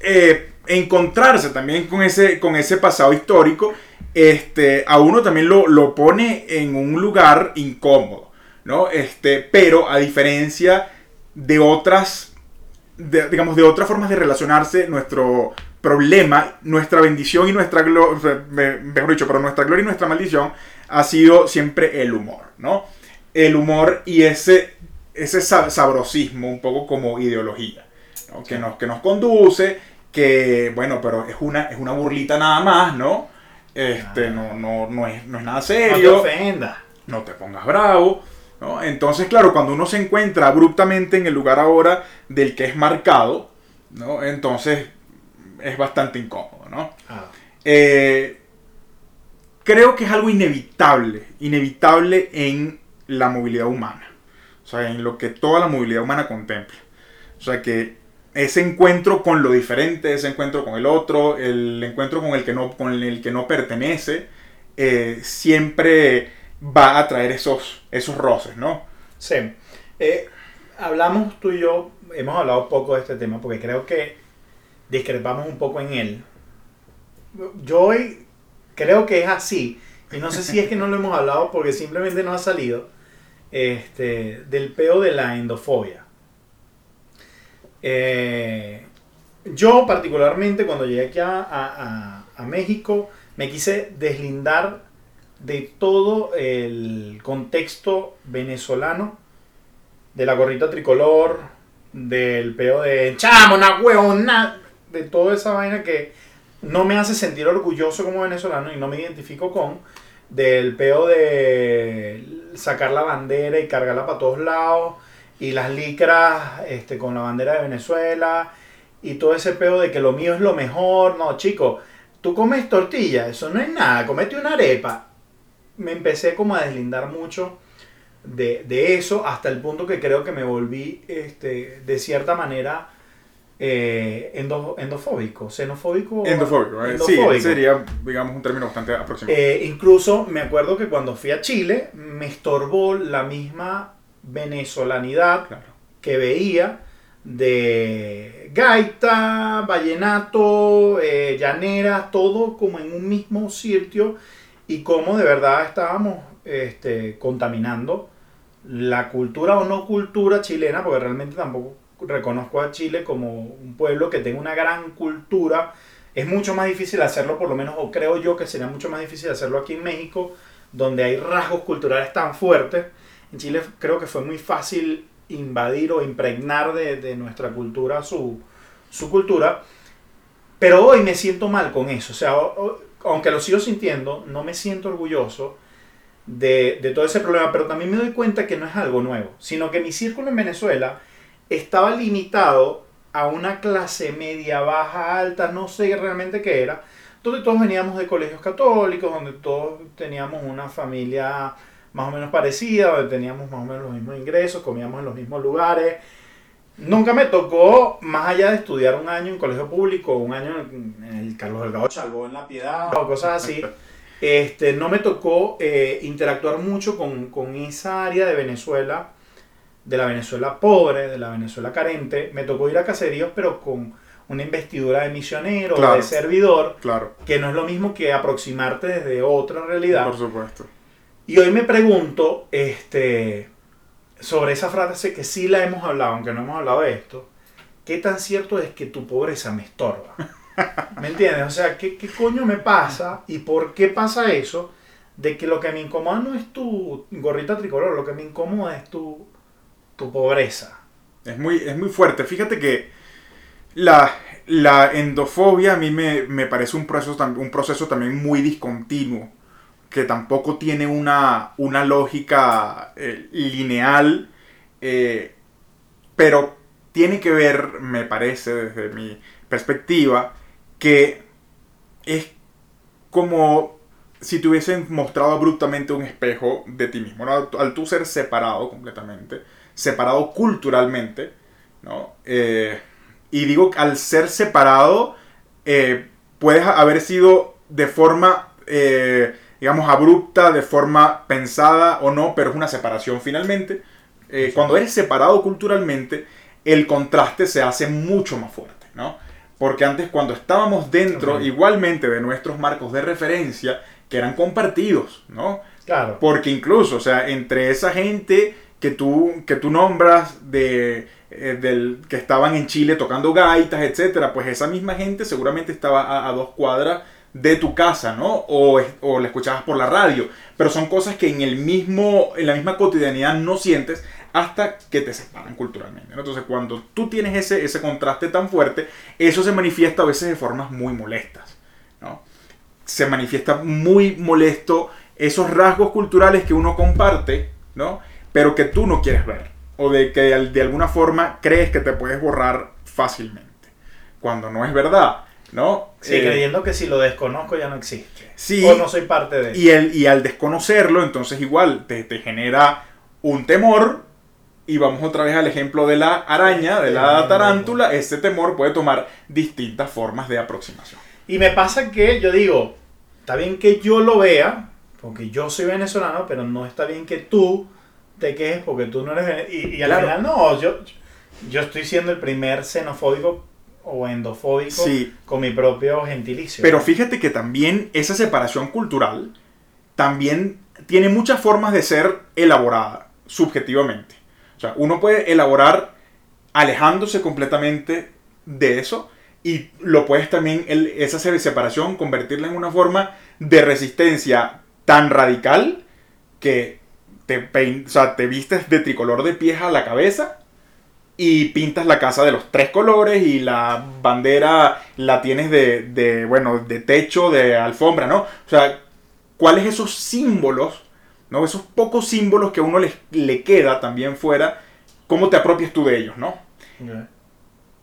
B: eh, encontrarse también con ese, con ese pasado histórico, este, a uno también lo, lo pone en un lugar incómodo, ¿no? Este, pero a diferencia de otras de- digamos, de otras formas de relacionarse, nuestro problema, nuestra bendición y nuestra gloria, mejor dicho, pero nuestra gloria y nuestra maldición ha sido siempre el humor, ¿no? El humor y ese, ese sa- sabrosismo, un poco como ideología, ¿no? que, nos, que nos conduce, que, bueno, pero es una, es una burlita nada más, ¿no? Este, no, no, no, es, no es nada
A: no te
B: serio
A: ofendas.
B: no te pongas bravo. ¿no? Entonces, claro, cuando uno se encuentra abruptamente en el lugar ahora del que es marcado, ¿no? entonces es bastante incómodo. ¿no?
A: Ah,
B: Eh, creo que es algo inevitable, inevitable en la movilidad humana, o sea, en lo que toda la movilidad humana contempla. O sea, que ese encuentro con lo diferente, ese encuentro con el otro, el encuentro con el que no, con el que no pertenece, eh, siempre va a traer esos, esos roces, ¿no?
A: Sí. Eh, hablamos tú y yo, hemos hablado poco de este tema porque creo que discrepamos un poco en él. Yo hoy creo que es así, y no sé si es que no lo hemos hablado porque simplemente no ha salido, este, del peo de la endofobia. Eh, yo particularmente cuando llegué aquí a, México me quise deslindar de todo el contexto venezolano, de la gorrita tricolor, del peo de chamo, una huevona, de toda esa vaina que no me hace sentir orgulloso como venezolano y no me identifico con, del peo de sacar la bandera y cargarla para todos lados, y las licras este, con la bandera de Venezuela, y todo ese peo de que lo mío es lo mejor. No, chico, tú comes tortilla, eso no es nada, comete una arepa. Me empecé como a deslindar mucho de, eso hasta el punto que creo que me volví este, de cierta manera eh, endofóbico, xenofóbico.
B: Endofóbico, eh, sí, sería, digamos, un término bastante aproximado.
A: Eh, incluso me acuerdo que cuando fui a Chile me estorbó la misma venezolanidad que veía de gaita, vallenato, eh, llanera, todo como en un mismo sitio y como de verdad estábamos este, contaminando la cultura o no cultura chilena, porque realmente tampoco reconozco a Chile como un pueblo que tenga una gran cultura. Es mucho más difícil hacerlo, por lo menos, o creo yo que sería mucho más difícil hacerlo aquí en México, donde hay rasgos culturales tan fuertes. En Chile creo que fue muy fácil invadir o impregnar de, nuestra cultura su, cultura. Pero hoy me siento mal con eso. O sea, aunque lo sigo sintiendo, no me siento orgulloso de, de todo ese problema. Pero también me doy cuenta que no es algo nuevo, sino que mi círculo en Venezuela estaba limitado a una clase media, baja, alta, no sé realmente qué era, donde todos veníamos de colegios católicos, donde todos teníamos una familia más o menos parecida, donde teníamos más o menos los mismos ingresos, comíamos en los mismos lugares. Nunca me tocó, más allá de estudiar un año en colegio público, un año en el Carlos Delgado Chalbo en La Piedad o cosas así, este, no me tocó eh, interactuar mucho con, con esa área de Venezuela de la Venezuela pobre, de la Venezuela carente, me tocó ir a caseríos, pero con una investidura de misionero, de servidor,
B: claro.
A: que no es lo mismo que aproximarte desde otra realidad.
B: Por supuesto.
A: Y hoy me pregunto, este, sobre esa frase que sí la hemos hablado, aunque no hemos hablado de esto, ¿qué tan cierto es que tu pobreza me estorba? ¿Me entiendes? O sea, ¿qué, ¿qué coño me pasa y por qué pasa eso? De que lo que me incomoda no es tu gorrita tricolor, lo que me incomoda es tu tu pobreza.
B: Es muy, es muy fuerte. Fíjate que la, la endofobia a mí me, parece un proceso, un proceso también muy discontinuo, que tampoco tiene una, una lógica eh, lineal, eh, pero tiene que ver, me parece, desde mi perspectiva, que es como si te hubiesen mostrado abruptamente un espejo de ti mismo, al tú ser separado completamente separado culturalmente, ¿no? Eh, y digo, al ser separado, puedes haber sido de forma, digamos, abrupta, de forma pensada o no, pero es una separación finalmente. cuando eres separado culturalmente, el contraste se hace mucho más fuerte, ¿no? Porque antes cuando estábamos dentro igualmente de nuestros marcos de referencia, que eran compartidos, ¿no?
A: Claro.
B: Porque incluso, o sea, entre esa gente que tú, que tú nombras de, eh, del, que estaban en Chile tocando gaitas, etcétera, pues esa misma gente seguramente estaba a, dos cuadras de tu casa, ¿no? O, o la escuchabas por la radio. Pero son cosas que en, el mismo, en la misma cotidianidad no sientes hasta que te separan culturalmente. Entonces, cuando tú tienes ese, ese contraste tan fuerte, eso se manifiesta a veces de formas muy molestas, ¿no? Se manifiesta muy molesto esos rasgos culturales que uno comparte, ¿no? pero que tú no quieres ver. O de que de alguna forma crees que te puedes borrar fácilmente. Cuando no es verdad, ¿no?
A: Sí, eh, creyendo que si lo desconozco ya no existe. Sí. O no soy parte de
B: Y, el, y al desconocerlo, entonces igual te, te genera un temor y vamos otra vez al ejemplo de la araña, de la tarántula, ese temor puede tomar distintas formas de aproximación.
A: Y me pasa que yo digo, está bien que yo lo vea, porque yo soy venezolano, pero no está bien que tú te quejes porque tú no eres venezolano. Y, y al
B: Claro.
A: final no, yo, yo estoy siendo el primer xenofóbico o endofóbico
B: Sí.
A: con mi propio gentilicio.
B: Pero fíjate que también esa separación cultural también tiene muchas formas de ser elaborada subjetivamente. O sea, uno puede elaborar alejándose completamente de eso y lo puedes también, el- esa se- separación, convertirla en una forma de resistencia tan radical que te, pein- o sea, te vistes de tricolor de pies a la cabeza y pintas la casa de los tres colores y la bandera la tienes de, de, bueno, de techo, de alfombra, ¿no? O sea, ¿cuáles esos símbolos, ¿no? Esos pocos símbolos que a uno le, le queda también fuera, ¿cómo te apropias tú de ellos, ¿no?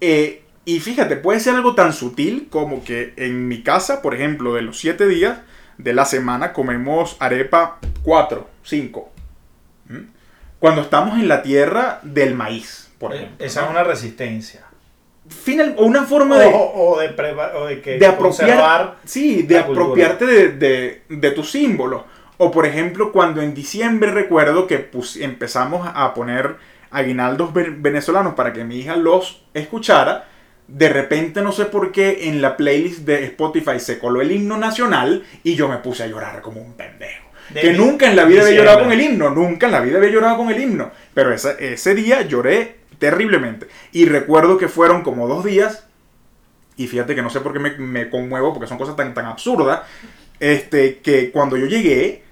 B: Eh, y fíjate, puede ser algo tan sutil como que en mi casa, por ejemplo, de los siete días de la semana comemos arepa 4, 5. Cuando estamos en la tierra del maíz, por ejemplo.
A: Eh, Esa
B: ¿no?
A: es una resistencia.
B: Final- o una forma
A: O,
B: de,
A: o de, preva- o de que
B: de apropiar, sí, de apropiarte de, de, de tus símbolos. O por ejemplo, cuando en diciembre recuerdo que pus- empezamos a poner aguinaldos ve- venezolanos para que mi hija los escuchara, de repente no sé por qué en la playlist de Spotify se coló el himno nacional y yo me puse a llorar como un pendejo.
A: De
B: que nunca en la vida había
A: diciembre.
B: llorado con el himno, nunca en la vida había llorado con el himno. Pero ese, ese día lloré terriblemente. Y recuerdo que fueron como dos días y fíjate que no sé por qué me, conmuevo, porque son cosas tan, tan absurdas, este, que cuando yo llegué,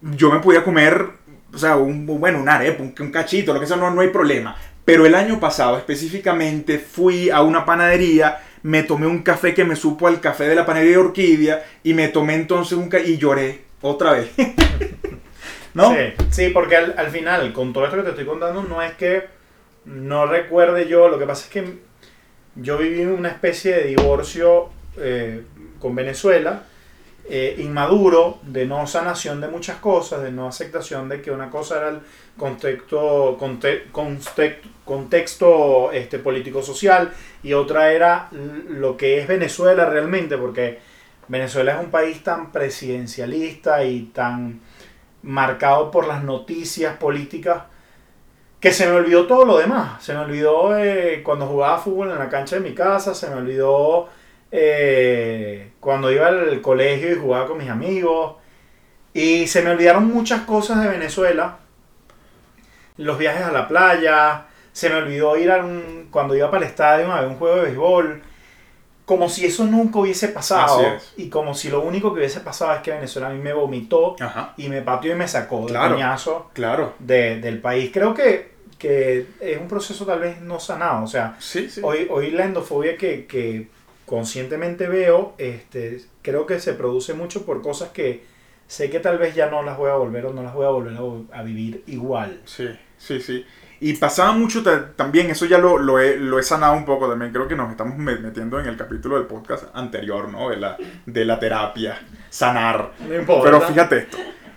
B: yo me podía comer, o sea, un, bueno, un arepa, un, cachito, lo que sea, no, no hay problema. Pero el año pasado específicamente fui a una panadería, me tomé un café que me supo al café de la panadería de Orquídea y me tomé entonces un café y lloré otra vez. ¿No?
A: Sí, sí, porque al, al final, con todo esto que te estoy contando, no es que no recuerde yo, lo que pasa es que yo viví una especie de divorcio eh, con Venezuela, eh, inmaduro, de no sanación de muchas cosas, de no aceptación de que una cosa era el contexto, conte- conte- contexto este, político-social y otra era lo que es Venezuela realmente, porque Venezuela es un país tan presidencialista y tan marcado por las noticias políticas que se me olvidó todo lo demás. Se me olvidó eh, cuando jugaba fútbol en la cancha de mi casa, se me olvidó eh, cuando iba al colegio y jugaba con mis amigos. Y se me olvidaron muchas cosas de Venezuela. Los viajes a la playa, se me olvidó ir a un, cuando iba para el estadio a ver un juego de béisbol. Como si eso nunca hubiese pasado. Y como si lo único que hubiese pasado es que Venezuela a mí me vomitó
B: Ajá,
A: y me pateó y me sacó del
B: Claro.
A: coñazo
B: claro.
A: de- del país. Creo que, que es un proceso tal vez no sanado. O sea,
B: Sí, sí.
A: hoy, hoy la endofobia que, que conscientemente veo, este, creo que se produce mucho por cosas que sé que tal vez ya no las voy a volver o no las voy a volver a, a vivir igual.
B: Sí, sí, sí. Y pasaba mucho ta- también, eso ya lo, lo, he, lo he sanado un poco también, creo que nos estamos me- metiendo en el capítulo del podcast anterior, ¿no? De la, de la terapia, sanar.
A: No importa.
B: Pero fíjate esto,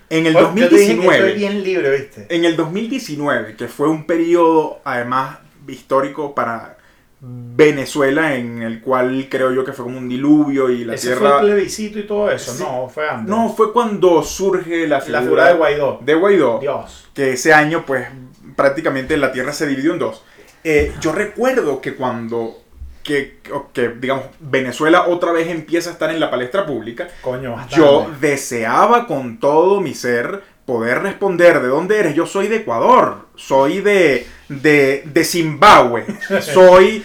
B: en el
A: Bueno, yo te dije que
B: 2019,
A: estoy bien libre, ¿viste?
B: en el 2019, que fue un periodo además histórico para Venezuela, en el cual creo yo que fue como un diluvio y la
A: Ese fue
B: tierra...
A: el plebiscito y todo eso.
B: Sí.
A: No, fue antes.
B: No, fue cuando surge la figura,
A: la figura de Guaidó.
B: de Guaidó
A: Dios.
B: que ese año pues prácticamente la Tierra se dividió en dos. Eh, yo recuerdo que cuando, que, que, digamos, Venezuela otra vez empieza a estar en la palestra pública,
A: Coño,
B: yo deseaba con todo mi ser poder responder, ¿de dónde eres? Yo soy de Ecuador, soy de, de, de Zimbabue, soy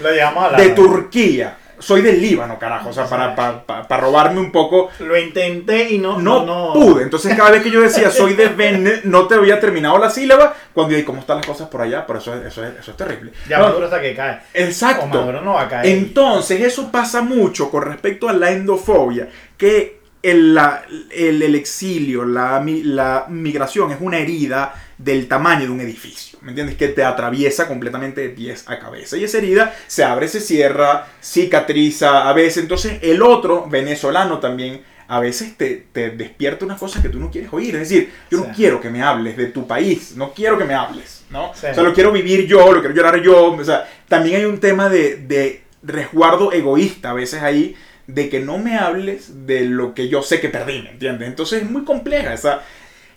B: de Turquía, soy del Líbano, carajo, o sea, para, para, para- para robarme un poco
A: Lo intenté y no,
B: no,
A: no, no.
B: pude. Entonces cada vez que yo decía soy de Vene, no te había terminado la sílaba, cuando ¿y cómo están las cosas por allá? Pero eso es, eso es, eso es terrible.
A: Ya
B: No,
A: Maduro hasta que cae. O
B: exacto.
A: Maduro no va a caer.
B: Entonces eso pasa mucho con respecto a la endofobia, que el, la- el, el exilio, la, la migración es una herida del tamaño de un edificio, ¿me entiendes? Que te atraviesa completamente de pies a cabeza. Y esa herida se abre, se cierra, cicatriza a veces. Entonces el otro, venezolano también, a veces te, te despierta unas cosas que tú no quieres oír. Es decir, yo no quiero que me hables de tu país, no quiero que me hables, ¿no?
A: Sí.
B: O sea, lo quiero vivir yo, lo quiero llorar yo. O sea, también hay un tema de, de resguardo egoísta a veces ahí, de que no me hables de lo que yo sé que perdí, ¿me entiendes? Entonces es muy compleja esa...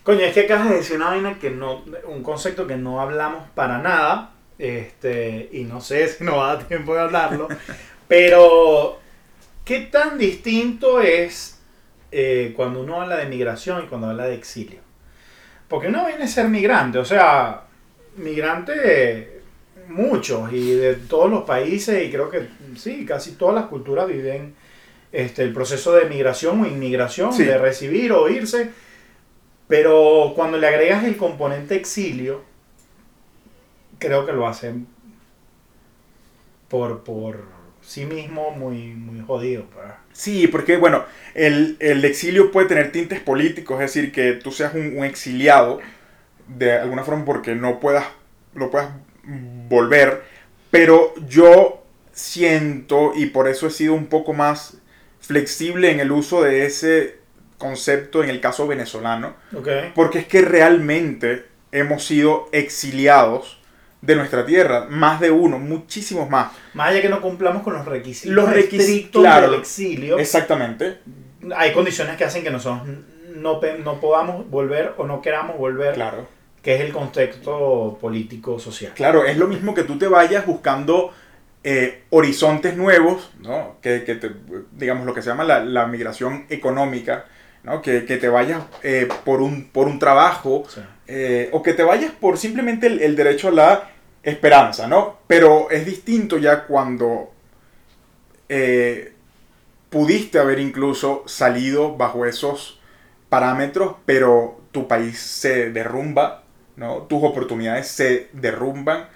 A: Coño, es que acabas de decir una vaina que no, un concepto que no hablamos para nada, este, y no sé si nos va a dar tiempo de hablarlo, pero ¿qué tan distinto es eh, cuando uno habla de migración y cuando habla de exilio? Porque uno viene a ser migrante, o sea, migrante de muchos y de todos los países, y creo que sí, casi todas las culturas viven este, el proceso de migración o inmigración,
B: Sí.
A: de recibir o irse. Pero cuando le agregas el componente exilio, creo que lo hacen por, por sí mismo muy, muy jodido. pues.
B: Sí, porque bueno, el, el exilio puede tener tintes políticos, es decir, que tú seas un, exiliado de alguna forma porque no puedas, lo puedas volver, pero yo siento, y por eso he sido un poco más flexible en el uso de ese concepto en el caso venezolano, porque es que realmente hemos sido exiliados de nuestra tierra, más de uno, muchísimos más.
A: Más allá que no cumplamos con los requisitos
B: Los requisitos, claro.
A: del exilio,
B: Exactamente,
A: hay condiciones que hacen que nosotros no, no podamos volver o no queramos volver,
B: claro.
A: que es el contexto político-social.
B: Claro, es lo mismo que tú te vayas buscando eh, horizontes nuevos, ¿no? Que, que te- digamos, lo que se llama la, la migración económica, ¿no? Que, que te vayas eh, por, un, por un trabajo eh, o que te vayas por simplemente el, el derecho a la esperanza, ¿no? Pero es distinto ya cuando eh, pudiste haber incluso salido bajo esos parámetros, pero tu país se derrumba, ¿no? Tus oportunidades se derrumban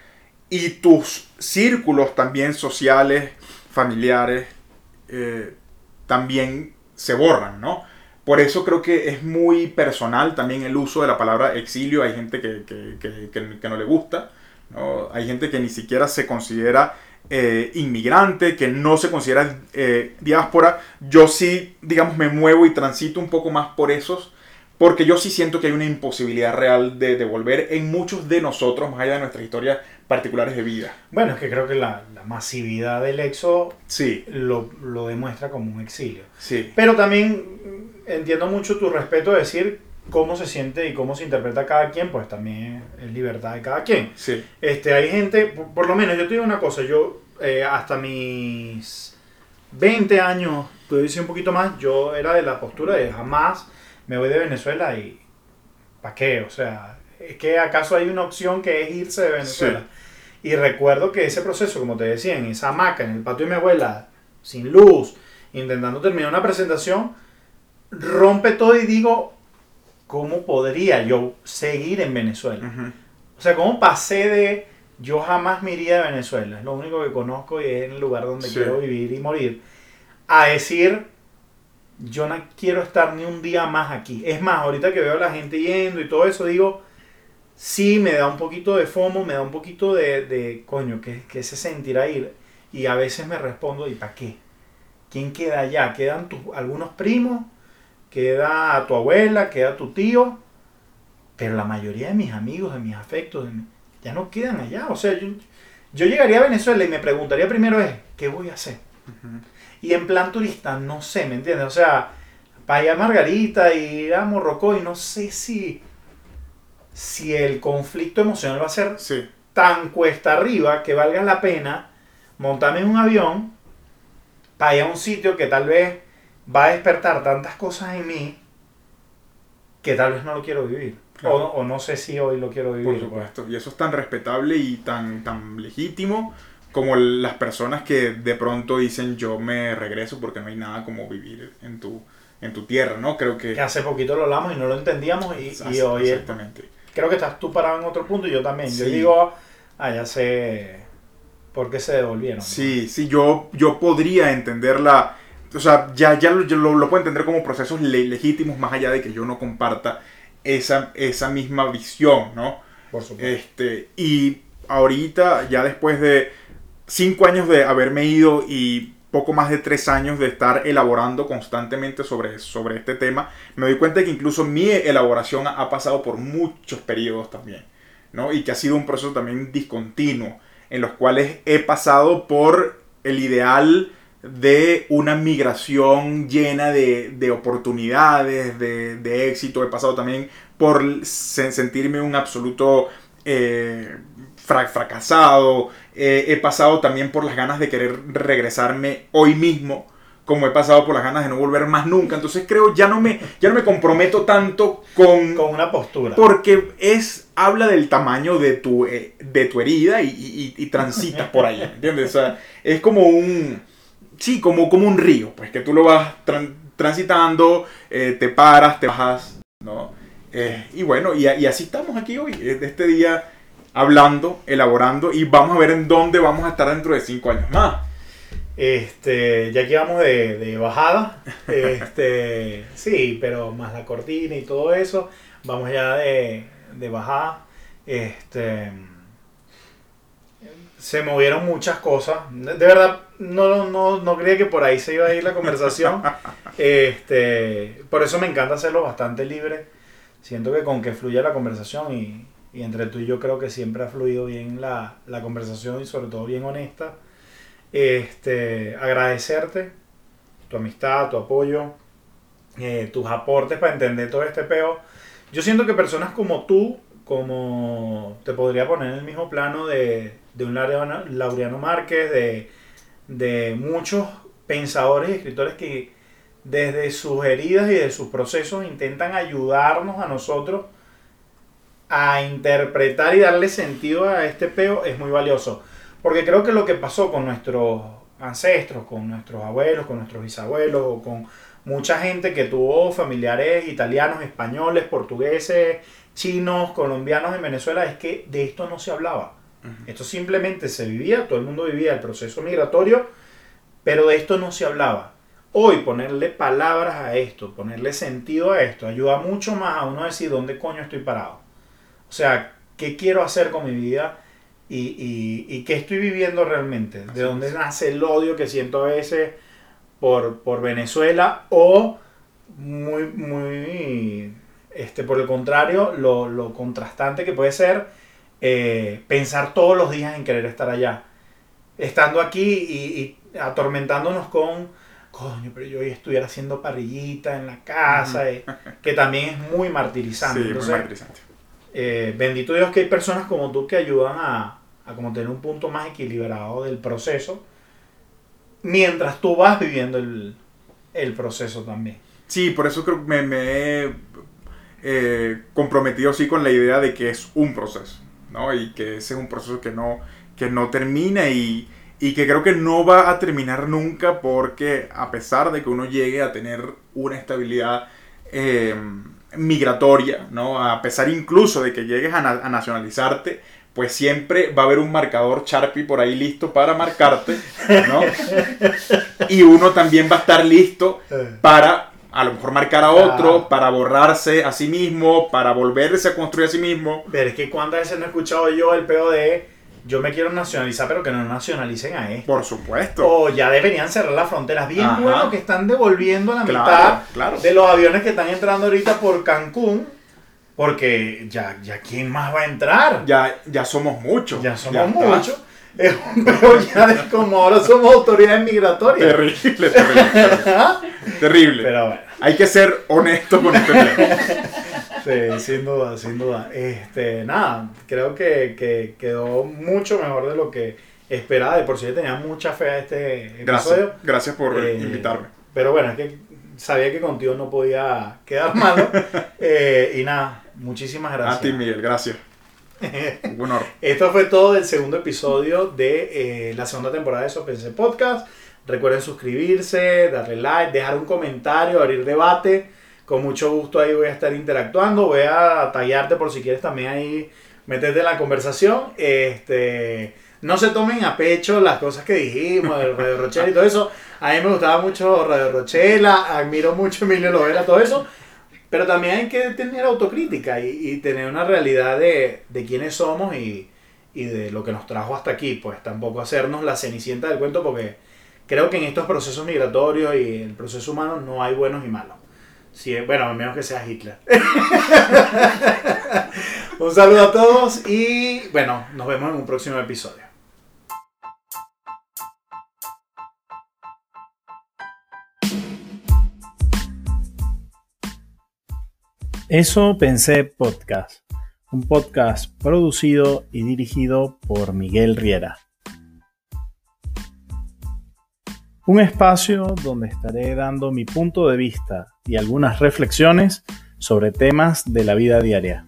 B: y tus círculos también sociales, familiares, también se borran, ¿no? Por eso creo que es muy personal también el uso de la palabra exilio. Hay gente que, que- que- que- no le gusta, ¿no? Hay gente que ni siquiera se considera eh, inmigrante, que no se considera eh, diáspora. Yo sí, digamos, me muevo y transito un poco más por esos, porque yo sí siento que hay una imposibilidad real de, de volver en muchos de nosotros, más allá de nuestras historias particulares de vida.
A: Bueno, es que creo que la, la masividad del éxodo
B: Sí,
A: lo, lo demuestra como un exilio.
B: sí,
A: Pero también entiendo mucho tu respeto de decir cómo se siente y cómo se interpreta cada quien, pues también es libertad de cada quien.
B: sí,
A: Este, hay gente, por, por lo menos yo te digo una cosa, yo eh, hasta mis 20 años, tú dices un poquito más, yo era de la postura de jamás me voy de Venezuela y ¿para qué? O sea, es que acaso hay una opción que es irse de Venezuela. Y recuerdo que ese proceso, como te decía, en esa hamaca, en el patio de mi abuela, sin luz, intentando terminar una presentación, rompe todo y digo, ¿cómo podría yo seguir en Venezuela?
B: ujú,
A: O sea, ¿cómo pasé de yo jamás me iría de Venezuela, es lo único que conozco y es el lugar donde
B: Sí.
A: quiero vivir y morir, a decir, yo no quiero estar ni un día más aquí? Es más, ahorita que veo a la gente yendo y todo eso, digo, sí, me da un poquito de FOMO, me da un poquito de, de coño, que, que se sentirá ir. Y a veces me respondo, ¿y para qué? ¿Quién queda allá? ¿Quedan tus, algunos primos? ¿Queda tu abuela? ¿Queda tu tío? Pero la mayoría de mis amigos, de mis afectos, de mi- ya no quedan allá. O sea, yo, yo llegaría a Venezuela y me preguntaría primero es, ¿qué voy a hacer? Y en plan turista, no sé, ¿me entiendes? O sea, para allá a Margarita y ir a Morrocoy, no sé si, si el conflicto emocional va a ser
B: Sí,
A: tan cuesta arriba que valga la pena montarme en un avión para ir a un sitio que tal vez va a despertar tantas cosas en mí que tal vez no lo quiero vivir.
B: Claro.
A: O, o no sé si hoy lo quiero vivir.
B: Por supuesto. Y eso es tan respetable y tan, tan legítimo como las personas que de pronto dicen yo me regreso porque no hay nada como vivir en tu, en tu tierra, ¿no? Creo que...
A: Que hace poquito lo hablamos y no lo entendíamos y, y hoy es-
B: Exactamente.
A: creo que estás tú parado en otro punto y yo también. Yo
B: Sí.
A: digo, ah, ya sé por qué se devolvieron.
B: Sí, sí, yo, yo podría entenderla, o sea, ya, ya lo, lo, lo puedo entender como procesos le- legítimos más allá de que yo no comparta esa, esa misma visión, ¿no?
A: Por supuesto.
B: Este, y ahorita, ya después de cinco años de haberme ido y poco más de tres años de estar elaborando constantemente sobre, sobre este tema, me doy cuenta que incluso mi elaboración ha pasado por muchos periodos también, ¿no? Y que ha sido un proceso también discontinuo, en los cuales he pasado por el ideal de una migración llena de, oportunidades, de, éxito. He pasado también por sentirme un absoluto eh, fracasado. Eh, he pasado también por las ganas de querer regresarme hoy mismo, como he pasado por las ganas de no volver más nunca. Entonces creo ya no me, ya no me comprometo tanto con,
A: con una postura.
B: Porque es, habla del tamaño de tu, eh, de tu herida y, y, transitas por ahí, ¿entiendes? O sea, es como un, sí, como, como un río, pues que tú lo vas transitando, eh, te paras, te bajas, ¿no? y bueno, y, así estamos aquí hoy, este día hablando, elaborando y vamos a ver en dónde vamos a estar dentro de cinco años más.
A: Este, ya que vamos de, de bajada, este, sí, pero más la cortina y todo eso, vamos ya de, de bajada, este, se movieron muchas cosas, de verdad, no, no, no creía que por ahí se iba a ir la conversación, este, por eso me encanta hacerlo bastante libre, siento que con que fluya la conversación y, y entre tú y yo creo que siempre ha fluido bien la, conversación y sobre todo bien honesta. Este, agradecerte tu amistad, tu apoyo, eh, tus aportes para entender todo este peo. Yo siento que personas como tú, como te podría poner en el mismo plano de, de un Laureano Márquez, de, de muchos pensadores y escritores que desde sus heridas y de sus procesos intentan ayudarnos a nosotros a interpretar y darle sentido a este peo es muy valioso. Porque creo que lo que pasó con nuestros ancestros, con nuestros abuelos, con nuestros bisabuelos, con mucha gente que tuvo familiares italianos, españoles, portugueses, chinos, colombianos en Venezuela, es que de esto no se hablaba. Esto simplemente se vivía, todo el mundo vivía el proceso migratorio, pero de esto no se hablaba. Hoy ponerle palabras a esto, ponerle sentido a esto, ayuda mucho más a uno a decir dónde coño estoy parado. O sea, ¿qué quiero hacer con mi vida? Y, qué estoy viviendo realmente. ¿De dónde nace el odio que siento a veces por, por Venezuela? O muy, muy, este, por el contrario, lo, contrastante que puede ser eh, pensar todos los días en querer estar allá. Estando aquí y, atormentándonos con, coño, pero yo voy a estudiar haciendo parrillita en la casa, eh, que también es muy martirizante.
B: Sí, muy martirizante.
A: Eh, bendito Dios que hay personas como tú que ayudan a, a como tener un punto más equilibrado del proceso mientras tú vas viviendo el, proceso también.
B: Sí, por eso creo que me, me he eh, comprometido sí con la idea de que es un proceso, ¿no? Y que ese es un proceso que no, que no termina y, y que creo que no va a terminar nunca porque a pesar de que uno llegue a tener una estabilidad eh, migratoria, ¿no? A pesar incluso de que llegues a, nacionalizarte, pues siempre va a haber un marcador Sharpie por ahí listo para marcarte, ¿no? y uno también va a estar listo para a lo mejor marcar a otro, para borrarse a sí mismo, para volverse a construir a sí mismo.
A: Pero es que cuántas veces no he escuchado yo el POD yo me quiero nacionalizar, pero que no nacionalicen a esto.
B: Por supuesto.
A: O ya deberían cerrar las fronteras. Bien bueno que están devolviendo la mitad de los aviones que están entrando ahorita por Cancún. Porque ya, ya quién más va a entrar.
B: Ya, ya somos muchos.
A: Ya somos muchos. Es un ya de como ahora somos autoridades migratorias.
B: Terrible, terrible. terrible. Pero bueno. Hay que ser honestos con este tema.
A: Sí, sin duda, sin duda. Este, nada, creo que, quedó mucho mejor de lo que esperaba. De por sí tenía mucha fe a este
B: episodio. Gracias, gracias por eh, invitarme.
A: Pero bueno, es que sabía que contigo no podía quedar malo. Eh, y nada, muchísimas gracias.
B: A ti, Miguel, gracias.
A: Un honor. Esto fue todo del segundo episodio de eh, la segunda temporada de Sopense Podcast. Recuerden suscribirse, darle like, dejar un comentario, abrir debate con mucho gusto ahí voy a estar interactuando. Voy a tallarte por si quieres también ahí meterte en la conversación. Este, no se tomen a pecho las cosas que dijimos de Radio Rochela y todo eso. A mí me gustaba mucho Radio Rochela, admiro mucho a Emilio Lovera, todo eso. Pero también hay que tener autocrítica y, tener una realidad de, quiénes somos y, de lo que nos trajo hasta aquí. Pues tampoco hacernos la cenicienta del cuento porque creo que en estos procesos migratorios y el proceso humano no hay buenos y malos. Sí, bueno, a menos que sea Hitler. un saludo a todos y bueno, nos vemos en un próximo episodio. Eso pensé podcast, un podcast producido y dirigido por Miguel Riera. Un espacio donde estaré dando mi punto de vista y algunas reflexiones sobre temas de la vida diaria.